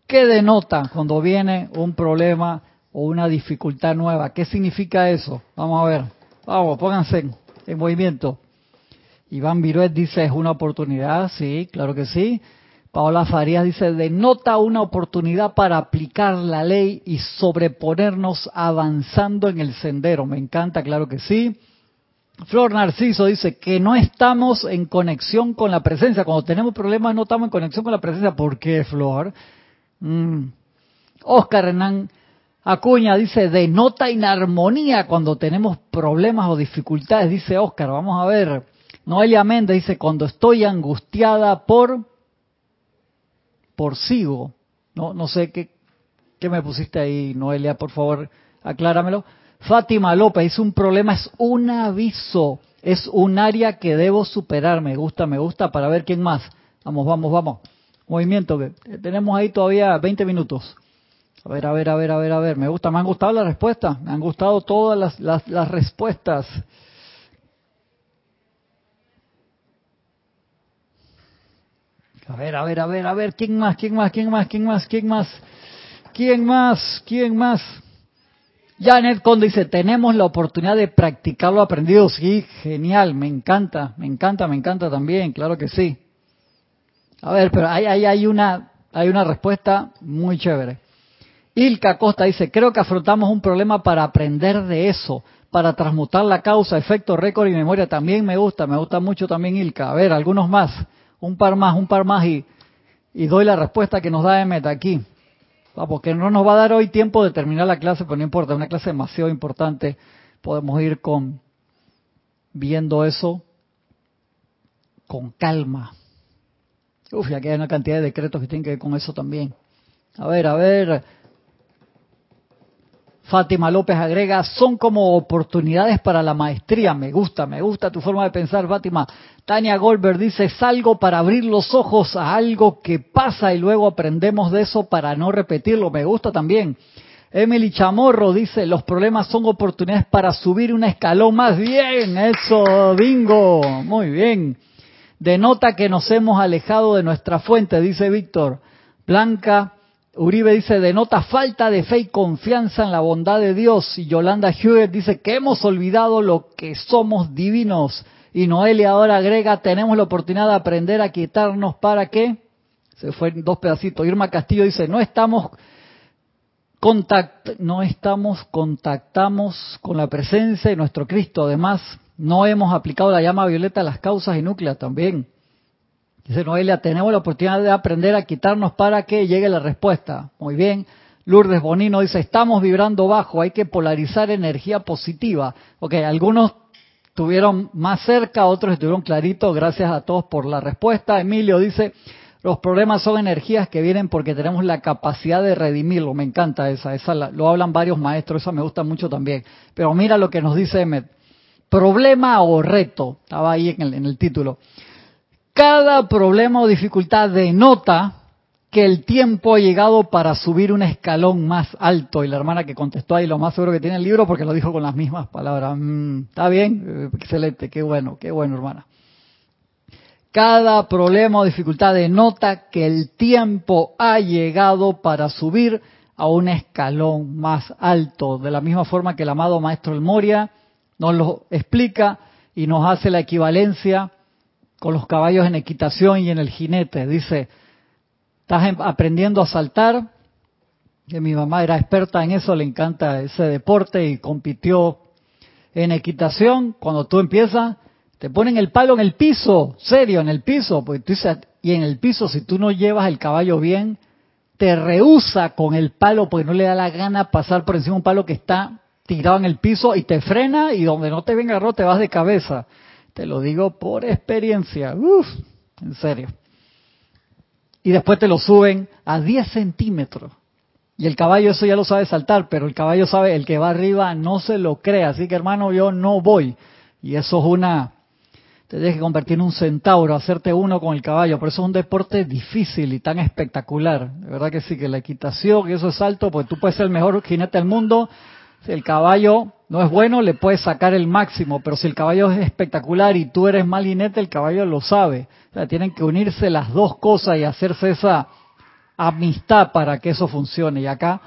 ¿qué denota cuando viene un problema o una dificultad nueva? ¿Qué significa eso? Vamos a ver. Vamos, pónganse en, en movimiento. Iván Viruet dice, es una oportunidad, sí, claro que sí. Paola Farías dice, denota una oportunidad para aplicar la ley y sobreponernos avanzando en el sendero. Me encanta, claro que sí. Flor Narciso dice que no estamos en conexión con la presencia. Cuando tenemos problemas no estamos en conexión con la presencia. ¿Por qué, Flor? Mm. Oscar Hernán Acuña dice, denota inarmonía cuando tenemos problemas o dificultades. Dice Oscar, vamos a ver. Noelia Méndez dice, cuando estoy angustiada por por sigo. No, no sé qué, qué me pusiste ahí, Noelia, por favor, acláramelo. Fátima López dice, un problema es un aviso, es un área que debo superar. Me gusta, me gusta, para ver quién más. Vamos, vamos, vamos. Movimiento, que tenemos ahí todavía 20 minutos. A ver, a ver, a ver, a ver, a ver. Me gusta, me han gustado las respuestas. Me han gustado todas las respuestas. A ver, a ver, a ver, a ver, ¿quién más? ¿Quién más? ¿Quién más? ¿Quién más? ¿Quién más? ¿Quién más? ¿Quién más? Janet Conde dice, tenemos la oportunidad de practicar lo aprendido. Sí, genial, me encanta, me encanta, me encanta también, claro que sí. A ver, pero hay, hay, hay, una, hay una respuesta muy chévere. Ilka Costa dice, creo que afrontamos un problema para aprender de eso, para transmutar la causa, efecto, récord y memoria. También me gusta, me gusta mucho también Ilka. A ver, algunos más un par más, un par más y, doy la respuesta que nos da Emmet aquí. Porque no nos va a dar hoy tiempo de terminar la clase, pero no importa, es una clase demasiado importante. Podemos ir con viendo eso con calma. Uf, ya que hay una cantidad de decretos que tienen que ver con eso también. A ver, a ver. Fátima López agrega, son como oportunidades para la maestría. Me gusta, me gusta tu forma de pensar, Fátima. Tania Goldberg dice, salgo para abrir los ojos a algo que pasa y luego aprendemos de eso para no repetirlo. Me gusta también. Emily Chamorro dice, los problemas son oportunidades para subir un escalón más bien. Eso, bingo. Muy bien. Denota que nos hemos alejado de nuestra fuente, dice Víctor. Blanca Uribe dice, denota falta de fe y confianza en la bondad de Dios. Y Yolanda Hewitt dice que hemos olvidado lo que somos divinos. Y Noelia ahora agrega, tenemos la oportunidad de aprender a quitarnos para qué. Se fue en dos pedacitos. Irma Castillo dice, no estamos contact, no estamos, contactamos con la presencia de nuestro Cristo. Además, no hemos aplicado la llama violeta a las causas y núcleas también. Dice Noelia, tenemos la oportunidad de aprender a quitarnos para que llegue la respuesta. Muy bien. Lourdes Bonino dice, estamos vibrando bajo, hay que polarizar energía positiva. Ok, algunos tuvieron más cerca, otros estuvieron claritos, gracias a todos por la respuesta. Emilio dice, los problemas son energías que vienen porque tenemos la capacidad de redimirlo. Me encanta esa, esa lo hablan varios maestros, esa me gusta mucho también. Pero mira lo que nos dice Emmet. Problema o reto, estaba ahí en el, en el título. Cada problema o dificultad denota que el tiempo ha llegado para subir un escalón más alto. Y la hermana que contestó ahí lo más seguro que tiene el libro porque lo dijo con las mismas palabras. Mm, Está bien, eh, excelente, qué bueno, qué bueno hermana. Cada problema o dificultad denota que el tiempo ha llegado para subir a un escalón más alto. De la misma forma que el amado Maestro El Moria nos lo explica y nos hace la equivalencia con los caballos en equitación y en el jinete. Dice, estás em, aprendiendo a saltar, que mi mamá era experta en eso, le encanta ese deporte y compitió en equitación. Cuando tú empiezas, te ponen el palo en el piso, serio, en el piso, pues tú dices, y en el piso si tú no llevas el caballo bien, te rehúsa con el palo porque no le da la gana pasar por encima un palo que está tirado en el piso y te frena y donde no te venga agarró te vas de cabeza. Te lo digo por experiencia. Uf, en serio. Y después te lo suben a 10 centímetros. Y el caballo eso ya lo sabe saltar, pero el caballo sabe, el que va arriba no se lo cree. Así que hermano, yo no voy. Y eso es una... Te tienes que convertir en un centauro, hacerte uno con el caballo. Por eso es un deporte difícil y tan espectacular. De verdad que sí, que la equitación, y eso es alto, pues tú puedes ser el mejor jinete del mundo. Si el caballo no es bueno, le puedes sacar el máximo, pero si el caballo es espectacular y tú eres mal jinete, el caballo lo sabe. O sea, tienen que unirse las dos cosas y hacerse esa amistad para que eso funcione. Y acá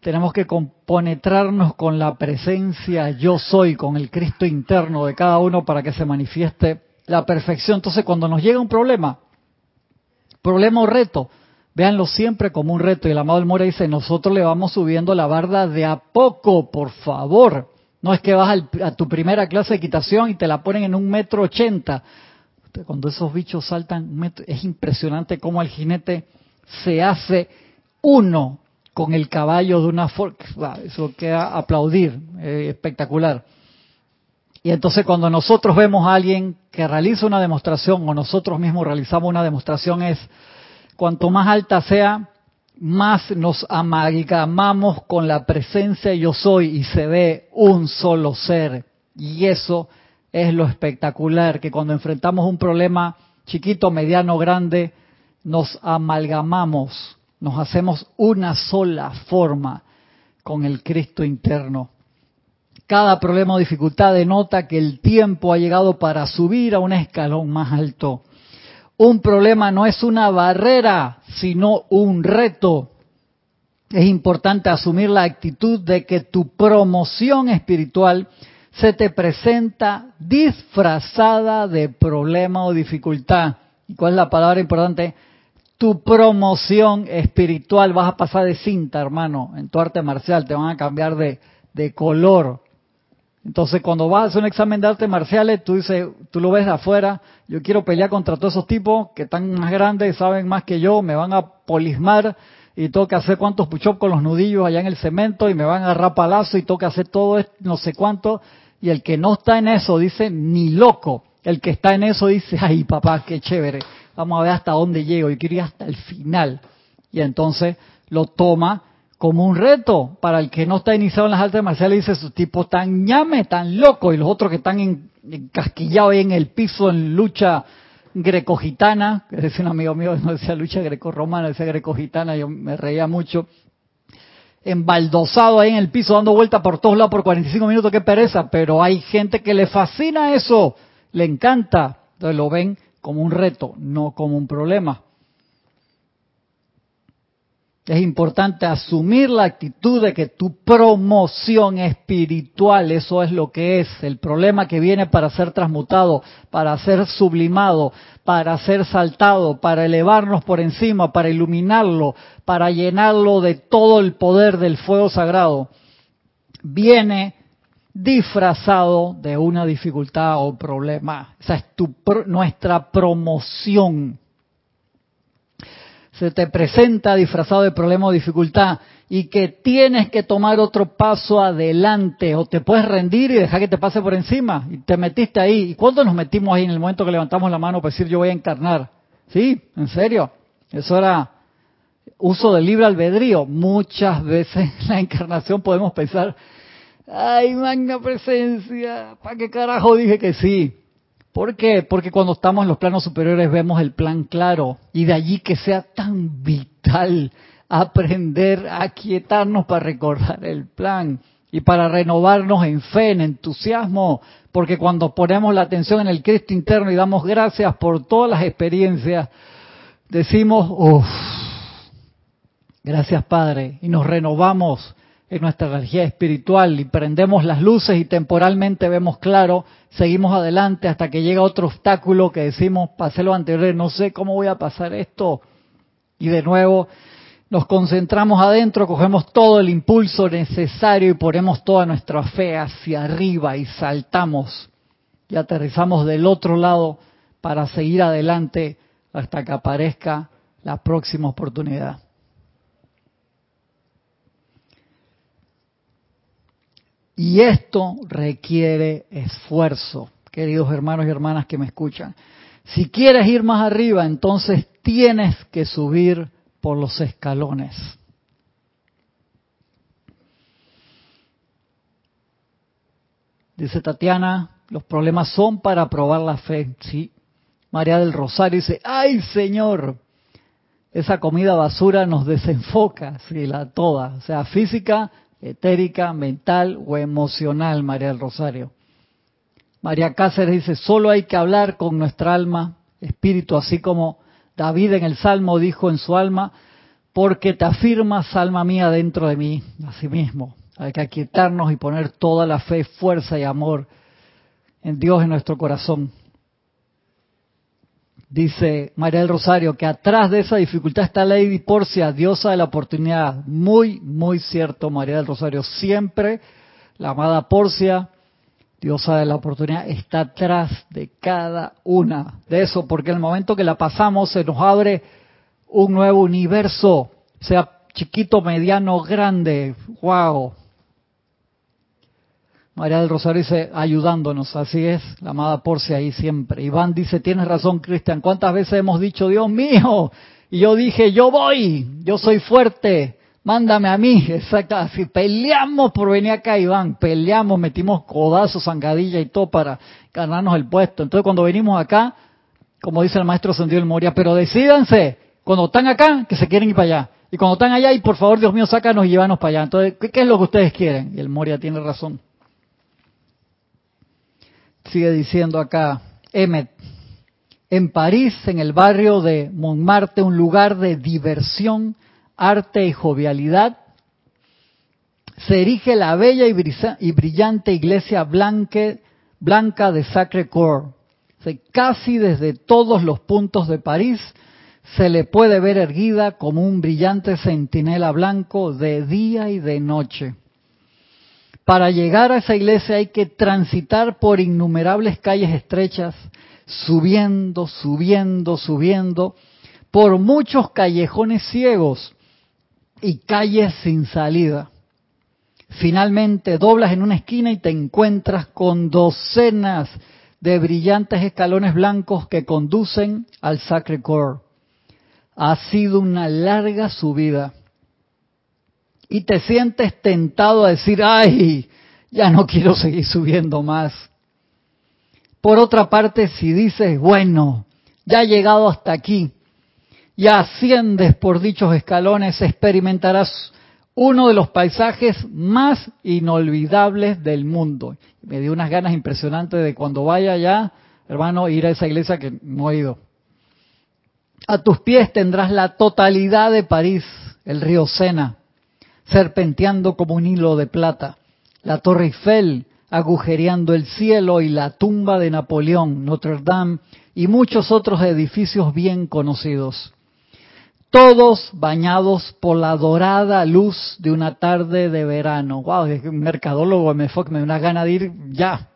tenemos que compenetrarnos con la presencia yo soy, con el Cristo interno de cada uno para que se manifieste la perfección. Entonces, cuando nos llega un problema, problema o reto, véanlo siempre como un reto. Y el amado El More dice, nosotros le vamos subiendo la barda de a poco, por favor. No es que vas a tu primera clase de equitación y te la ponen en un metro ochenta. Cuando esos bichos saltan, es impresionante cómo el jinete se hace uno con el caballo de una forma. Eso queda aplaudir, eh, espectacular. Y entonces cuando nosotros vemos a alguien que realiza una demostración o nosotros mismos realizamos una demostración es cuanto más alta sea, más nos amalgamamos con la presencia yo soy y se ve un solo ser. Y eso es lo espectacular, que cuando enfrentamos un problema chiquito, mediano, grande, nos amalgamamos, nos hacemos una sola forma con el Cristo interno. Cada problema o dificultad denota que el tiempo ha llegado para subir a un escalón más alto. Un problema no es una barrera, sino un reto. Es importante asumir la actitud de que tu promoción espiritual se te presenta disfrazada de problema o dificultad. ¿Y cuál es la palabra importante? Tu promoción espiritual. Vas a pasar de cinta, hermano, en tu arte marcial. Te van a cambiar de, de color. Entonces, cuando vas a hacer un examen de artes marciales, tú dices, tú lo ves de afuera, yo quiero pelear contra todos esos tipos que están más grandes saben más que yo, me van a polismar y tengo que hacer cuantos push con los nudillos allá en el cemento y me van a agarrar palazo y tengo que hacer todo esto, no sé cuánto. Y el que no está en eso dice, ni loco. El que está en eso dice, ay papá, qué chévere, vamos a ver hasta dónde llego, yo quiero ir hasta el final. Y entonces lo toma como un reto para el que no está iniciado en las artes marciales dice su tipo tan ñame, tan loco y los otros que están encasquillados ahí en el piso en lucha grecogitana, que decía un amigo mío, no decía lucha greco-romana, decía grecogitana, yo me reía mucho, embaldosado ahí en el piso dando vuelta por todos lados por 45 minutos, qué pereza, pero hay gente que le fascina eso, le encanta, entonces lo ven como un reto, no como un problema. Es importante asumir la actitud de que tu promoción espiritual, eso es lo que es, el problema que viene para ser transmutado, para ser sublimado, para ser saltado, para elevarnos por encima, para iluminarlo, para llenarlo de todo el poder del fuego sagrado, viene disfrazado de una dificultad o problema. Esa es tu, nuestra promoción se te presenta disfrazado de problema o dificultad y que tienes que tomar otro paso adelante o te puedes rendir y dejar que te pase por encima y te metiste ahí. ¿Y cuándo nos metimos ahí en el momento que levantamos la mano para decir yo voy a encarnar? Sí, en serio. Eso era uso del libre albedrío. Muchas veces en la encarnación podemos pensar, ay, magna presencia, ¿para qué carajo dije que sí? ¿Por qué? Porque cuando estamos en los planos superiores vemos el plan claro y de allí que sea tan vital aprender a quietarnos para recordar el plan y para renovarnos en fe, en entusiasmo, porque cuando ponemos la atención en el Cristo interno y damos gracias por todas las experiencias, decimos, uff, gracias Padre, y nos renovamos en nuestra energía espiritual y prendemos las luces y temporalmente vemos claro, seguimos adelante hasta que llega otro obstáculo que decimos, pasé lo anterior, no sé cómo voy a pasar esto. Y de nuevo nos concentramos adentro, cogemos todo el impulso necesario y ponemos toda nuestra fe hacia arriba y saltamos y aterrizamos del otro lado para seguir adelante hasta que aparezca la próxima oportunidad. Y esto requiere esfuerzo, queridos hermanos y hermanas que me escuchan. Si quieres ir más arriba, entonces tienes que subir por los escalones. Dice Tatiana, los problemas son para probar la fe. Sí. María del Rosario dice, ay Señor, esa comida basura nos desenfoca, sí, la toda, o sea, física, etérica, mental o emocional, María del Rosario. María Cáceres dice, solo hay que hablar con nuestra alma, espíritu, así como David en el Salmo dijo en su alma, porque te afirmas, alma mía, dentro de mí, así mismo. Hay que aquietarnos y poner toda la fe, fuerza y amor en Dios en nuestro corazón. Dice María del Rosario que atrás de esa dificultad está Lady Porcia, diosa de la oportunidad. Muy, muy cierto, María del Rosario. Siempre la amada Porcia, diosa de la oportunidad, está atrás de cada una de eso, porque el momento que la pasamos se nos abre un nuevo universo, sea chiquito, mediano, grande. ¡Wow! María del Rosario dice, ayudándonos, así es, la amada Porcia ahí siempre. Iván dice, tienes razón, Cristian, ¿cuántas veces hemos dicho, Dios mío? Y yo dije, yo voy, yo soy fuerte, mándame a mí, exacto, así peleamos por venir acá, Iván, peleamos, metimos codazos, zangadilla y todo para ganarnos el puesto. Entonces cuando venimos acá, como dice el maestro Sendido del Moria, pero decídanse, cuando están acá, que se quieren ir para allá. Y cuando están allá, y por favor, Dios mío, sácanos y llévanos para allá. Entonces, ¿qué, qué es lo que ustedes quieren? Y el Moria tiene razón. Sigue diciendo acá, Emmet, en París, en el barrio de Montmartre, un lugar de diversión, arte y jovialidad, se erige la bella y brillante iglesia blanca de Sacré Coeur. Casi desde todos los puntos de París se le puede ver erguida como un brillante centinela blanco de día y de noche. Para llegar a esa iglesia hay que transitar por innumerables calles estrechas, subiendo, subiendo, subiendo, por muchos callejones ciegos y calles sin salida. Finalmente doblas en una esquina y te encuentras con docenas de brillantes escalones blancos que conducen al Sacre Cor. Ha sido una larga subida y te sientes tentado a decir, ay, ya no quiero seguir subiendo más. Por otra parte, si dices, bueno, ya he llegado hasta aquí, y asciendes por dichos escalones, experimentarás uno de los paisajes más inolvidables del mundo. Me dio unas ganas impresionantes de cuando vaya allá, hermano, ir a esa iglesia que no he ido. A tus pies tendrás la totalidad de París, el río Sena, serpenteando como un hilo de plata, la Torre Eiffel agujereando el cielo y la tumba de Napoleón, Notre Dame y muchos otros edificios bien conocidos. Todos bañados por la dorada luz de una tarde de verano. Wow, es un mercadólogo me da una gana de ir ya.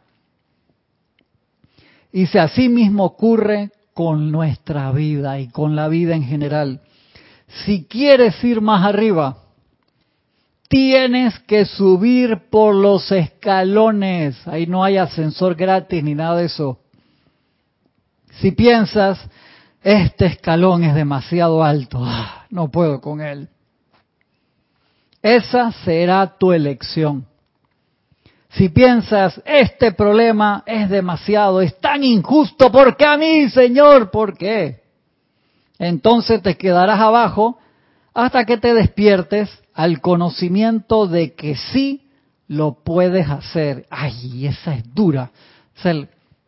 Y si así mismo ocurre con nuestra vida y con la vida en general. Si quieres ir más arriba, tienes que subir por los escalones. Ahí no hay ascensor gratis ni nada de eso. Si piensas, este escalón es demasiado alto, ah, no puedo con él. Esa será tu elección. Si piensas, este problema es demasiado, es tan injusto, ¿por qué a mí, Señor? ¿Por qué? Entonces te quedarás abajo hasta que te despiertes al conocimiento de que sí lo puedes hacer. Ay, esa es dura.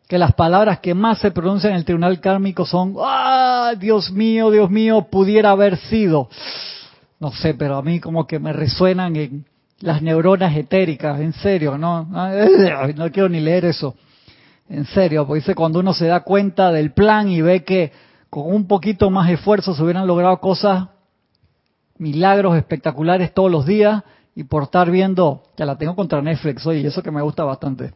que las palabras que más se pronuncian en el tribunal kármico son, ¡ah, Dios mío, Dios mío, pudiera haber sido! No sé, pero a mí como que me resuenan en, las neuronas etéricas, en serio, no, no quiero ni leer eso, en serio, porque dice cuando uno se da cuenta del plan y ve que con un poquito más esfuerzo se hubieran logrado cosas, milagros espectaculares todos los días y por estar viendo, ya la tengo contra Netflix hoy, y eso que me gusta bastante.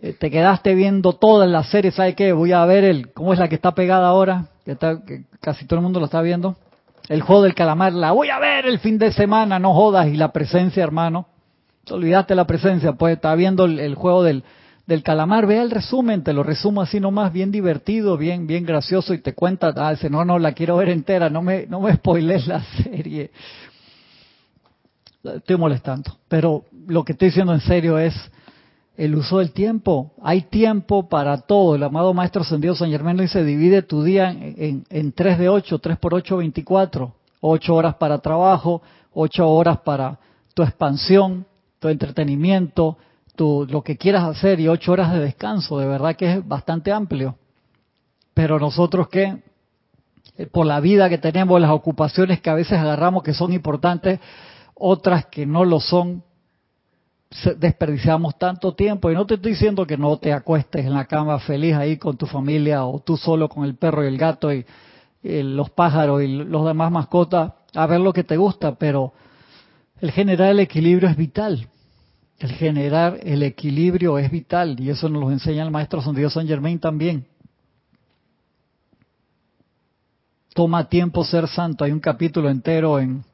Eh, te quedaste viendo toda la serie, ¿sabes qué? Voy a ver el, ¿cómo es la que está pegada ahora? Que, está, que casi todo el mundo lo está viendo el juego del calamar, la voy a ver el fin de semana, no jodas, y la presencia, hermano. Te olvidaste la presencia, pues está viendo el, juego del, del calamar, vea el resumen, te lo resumo así nomás, bien divertido, bien, bien gracioso, y te cuenta, ah, no, no, la quiero ver entera, no me, no me la serie. Estoy molestando, pero lo que estoy diciendo en serio es, el uso del tiempo. Hay tiempo para todo. El amado Maestro Ascendido San Germán dice, divide tu día en, en, 3 de 8, 3 por 8, 24. 8 horas para trabajo, 8 horas para tu expansión, tu entretenimiento, tu, lo que quieras hacer y 8 horas de descanso. De verdad que es bastante amplio. Pero nosotros que, eh, por la vida que tenemos, las ocupaciones que a veces agarramos que son importantes, otras que no lo son, desperdiciamos tanto tiempo y no te estoy diciendo que no te acuestes en la cama feliz ahí con tu familia o tú solo con el perro y el gato y, los pájaros y los demás mascotas a ver lo que te gusta, pero el generar el equilibrio es vital. El generar el equilibrio es vital y eso nos lo enseña el maestro San San Germain también. Toma tiempo ser santo. Hay un capítulo entero en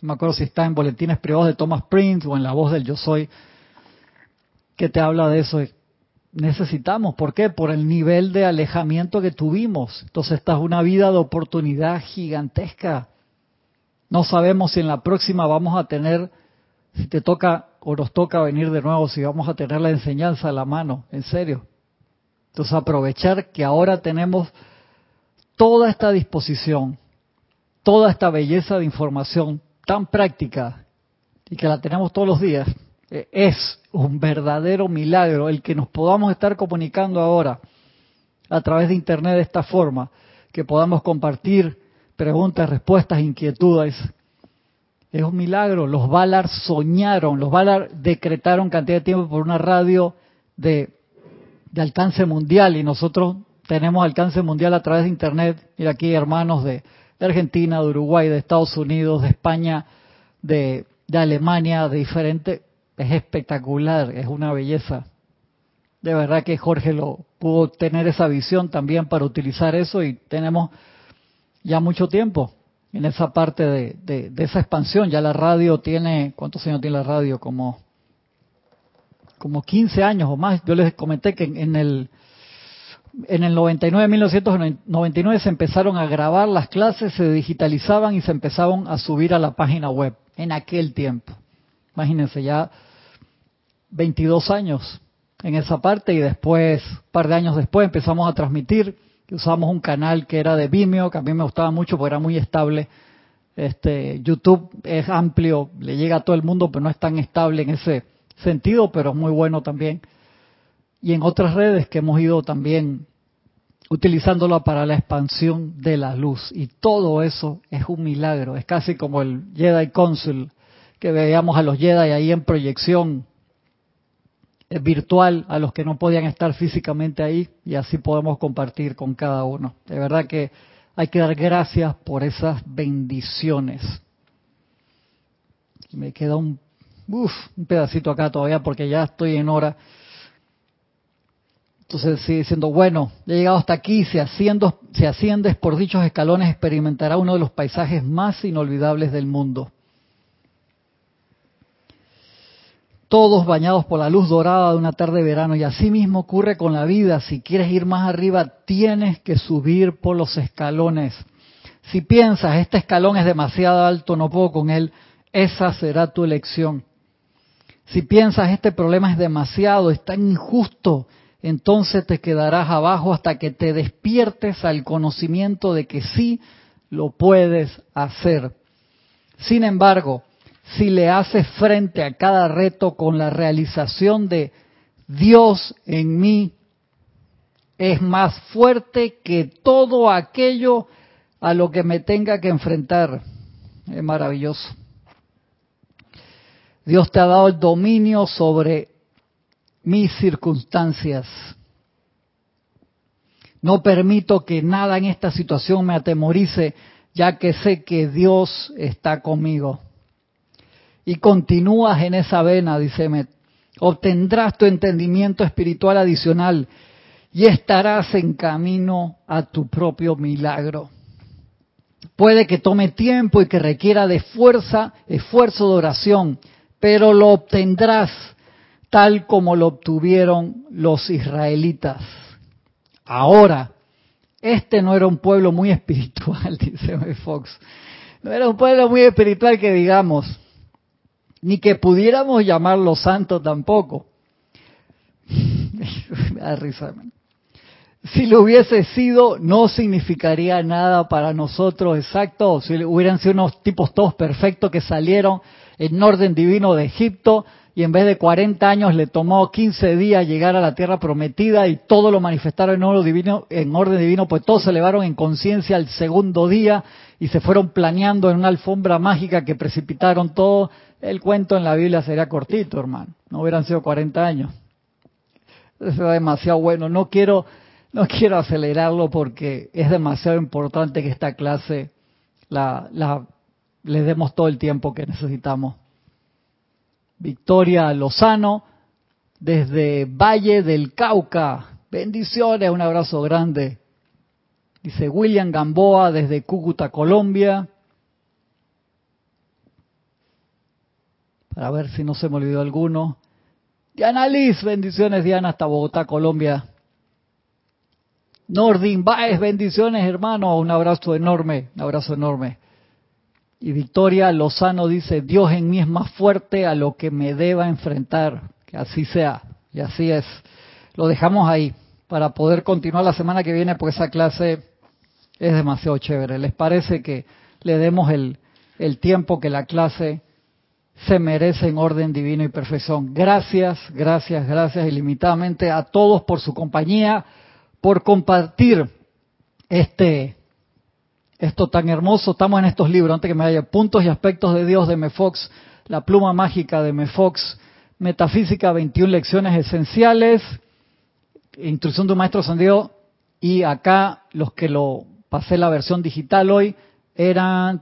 no me acuerdo si está en Boletines Privados de Thomas Prince o en La Voz del Yo Soy, que te habla de eso. Necesitamos, ¿por qué? Por el nivel de alejamiento que tuvimos. Entonces esta es una vida de oportunidad gigantesca. No sabemos si en la próxima vamos a tener, si te toca o nos toca venir de nuevo, si vamos a tener la enseñanza a la mano, en serio. Entonces aprovechar que ahora tenemos toda esta disposición, toda esta belleza de información, tan práctica y que la tenemos todos los días, eh, es un verdadero milagro el que nos podamos estar comunicando ahora a través de Internet de esta forma, que podamos compartir preguntas, respuestas, inquietudes. Es un milagro. Los Valar soñaron, los Valar decretaron cantidad de tiempo por una radio de, de alcance mundial y nosotros tenemos alcance mundial a través de Internet. Mira aquí hermanos de, de Argentina, de Uruguay, de Estados Unidos, de España, de, Alemania, de diferentes. Es espectacular, es una belleza. De verdad que Jorge lo pudo tener esa visión también para utilizar eso y tenemos ya mucho tiempo en esa parte de, esa expansión. Ya la radio tiene, ¿cuántos años tiene la radio? Como, como 15 años o más. Yo les comenté que en, en el en el 99, 1999 se empezaron a grabar las clases, se digitalizaban y se empezaron a subir a la página web en aquel tiempo. Imagínense, ya 22 años en esa parte y después, un par de años después, empezamos a transmitir. Usamos un canal que era de Vimeo, que a mí me gustaba mucho porque era muy estable. Este, YouTube es amplio, le llega a todo el mundo, pero no es tan estable en ese sentido, pero es muy bueno también. Y en otras redes que hemos ido también utilizándola para la expansión de la luz. Y todo eso es un milagro. Es casi como el Jedi Council, que veíamos a los Jedi ahí en proyección virtual a los que no podían estar físicamente ahí y así podemos compartir con cada uno. De verdad que hay que dar gracias por esas bendiciones. Me queda un, un pedacito acá todavía porque ya estoy en hora. Entonces sigue diciendo, bueno, he llegado hasta aquí, si, haciendo, si asciendes por dichos escalones experimentará uno de los paisajes más inolvidables del mundo. Todos bañados por la luz dorada de una tarde de verano y así mismo ocurre con la vida. Si quieres ir más arriba, tienes que subir por los escalones. Si piensas, este escalón es demasiado alto, no puedo con él, esa será tu elección. Si piensas, este problema es demasiado, es tan injusto, entonces te quedarás abajo hasta que te despiertes al conocimiento de que sí lo puedes hacer. Sin embargo, si le haces frente a cada reto con la realización de Dios en mí, es más fuerte que todo aquello a lo que me tenga que enfrentar. Es maravilloso. Dios te ha dado el dominio sobre mis circunstancias. No permito que nada en esta situación me atemorice, ya que sé que Dios está conmigo. Y continúas en esa vena, dice Met. Obtendrás tu entendimiento espiritual adicional y estarás en camino a tu propio milagro. Puede que tome tiempo y que requiera de fuerza, esfuerzo de oración, pero lo obtendrás tal como lo obtuvieron los israelitas. Ahora, este no era un pueblo muy espiritual, dice Fox. No era un pueblo muy espiritual que digamos, ni que pudiéramos llamarlo santo tampoco. Si lo hubiese sido, no significaría nada para nosotros, exacto. Si hubieran sido unos tipos todos perfectos que salieron en orden divino de Egipto, y en vez de 40 años le tomó 15 días llegar a la tierra prometida y todo lo manifestaron en orden divino, en orden divino pues todos se elevaron en conciencia al segundo día y se fueron planeando en una alfombra mágica que precipitaron todo. El cuento en la Biblia sería cortito, hermano. No hubieran sido 40 años. Eso es demasiado bueno. No quiero, no quiero acelerarlo porque es demasiado importante que esta clase la, la, le demos todo el tiempo que necesitamos. Victoria Lozano, desde Valle del Cauca. Bendiciones, un abrazo grande. Dice William Gamboa desde Cúcuta, Colombia. Para ver si no se me olvidó alguno. Diana Liz, bendiciones Diana hasta Bogotá, Colombia. Nordin Baez, bendiciones hermano, un abrazo enorme, un abrazo enorme. Y Victoria Lozano dice, Dios en mí es más fuerte a lo que me deba enfrentar. Que así sea. Y así es. Lo dejamos ahí para poder continuar la semana que viene porque esa clase es demasiado chévere. ¿Les parece que le demos el, el tiempo que la clase se merece en orden divino y perfección? Gracias, gracias, gracias ilimitadamente a todos por su compañía, por compartir este esto tan hermoso. Estamos en estos libros, antes que me vaya, Puntos y Aspectos de Dios de Mefox, La Pluma Mágica de Mefox, Metafísica 21 Lecciones Esenciales, Instrucción de un Maestro Ascendido, y acá los que lo pasé la versión digital hoy eran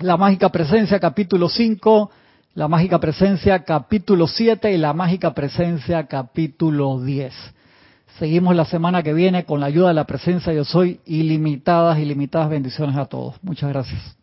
La Mágica Presencia capítulo 5, La Mágica Presencia capítulo 7 y La Mágica Presencia capítulo 10. Seguimos la semana que viene con la ayuda de la presencia Yo Soy. Ilimitadas, ilimitadas bendiciones a todos. Muchas gracias.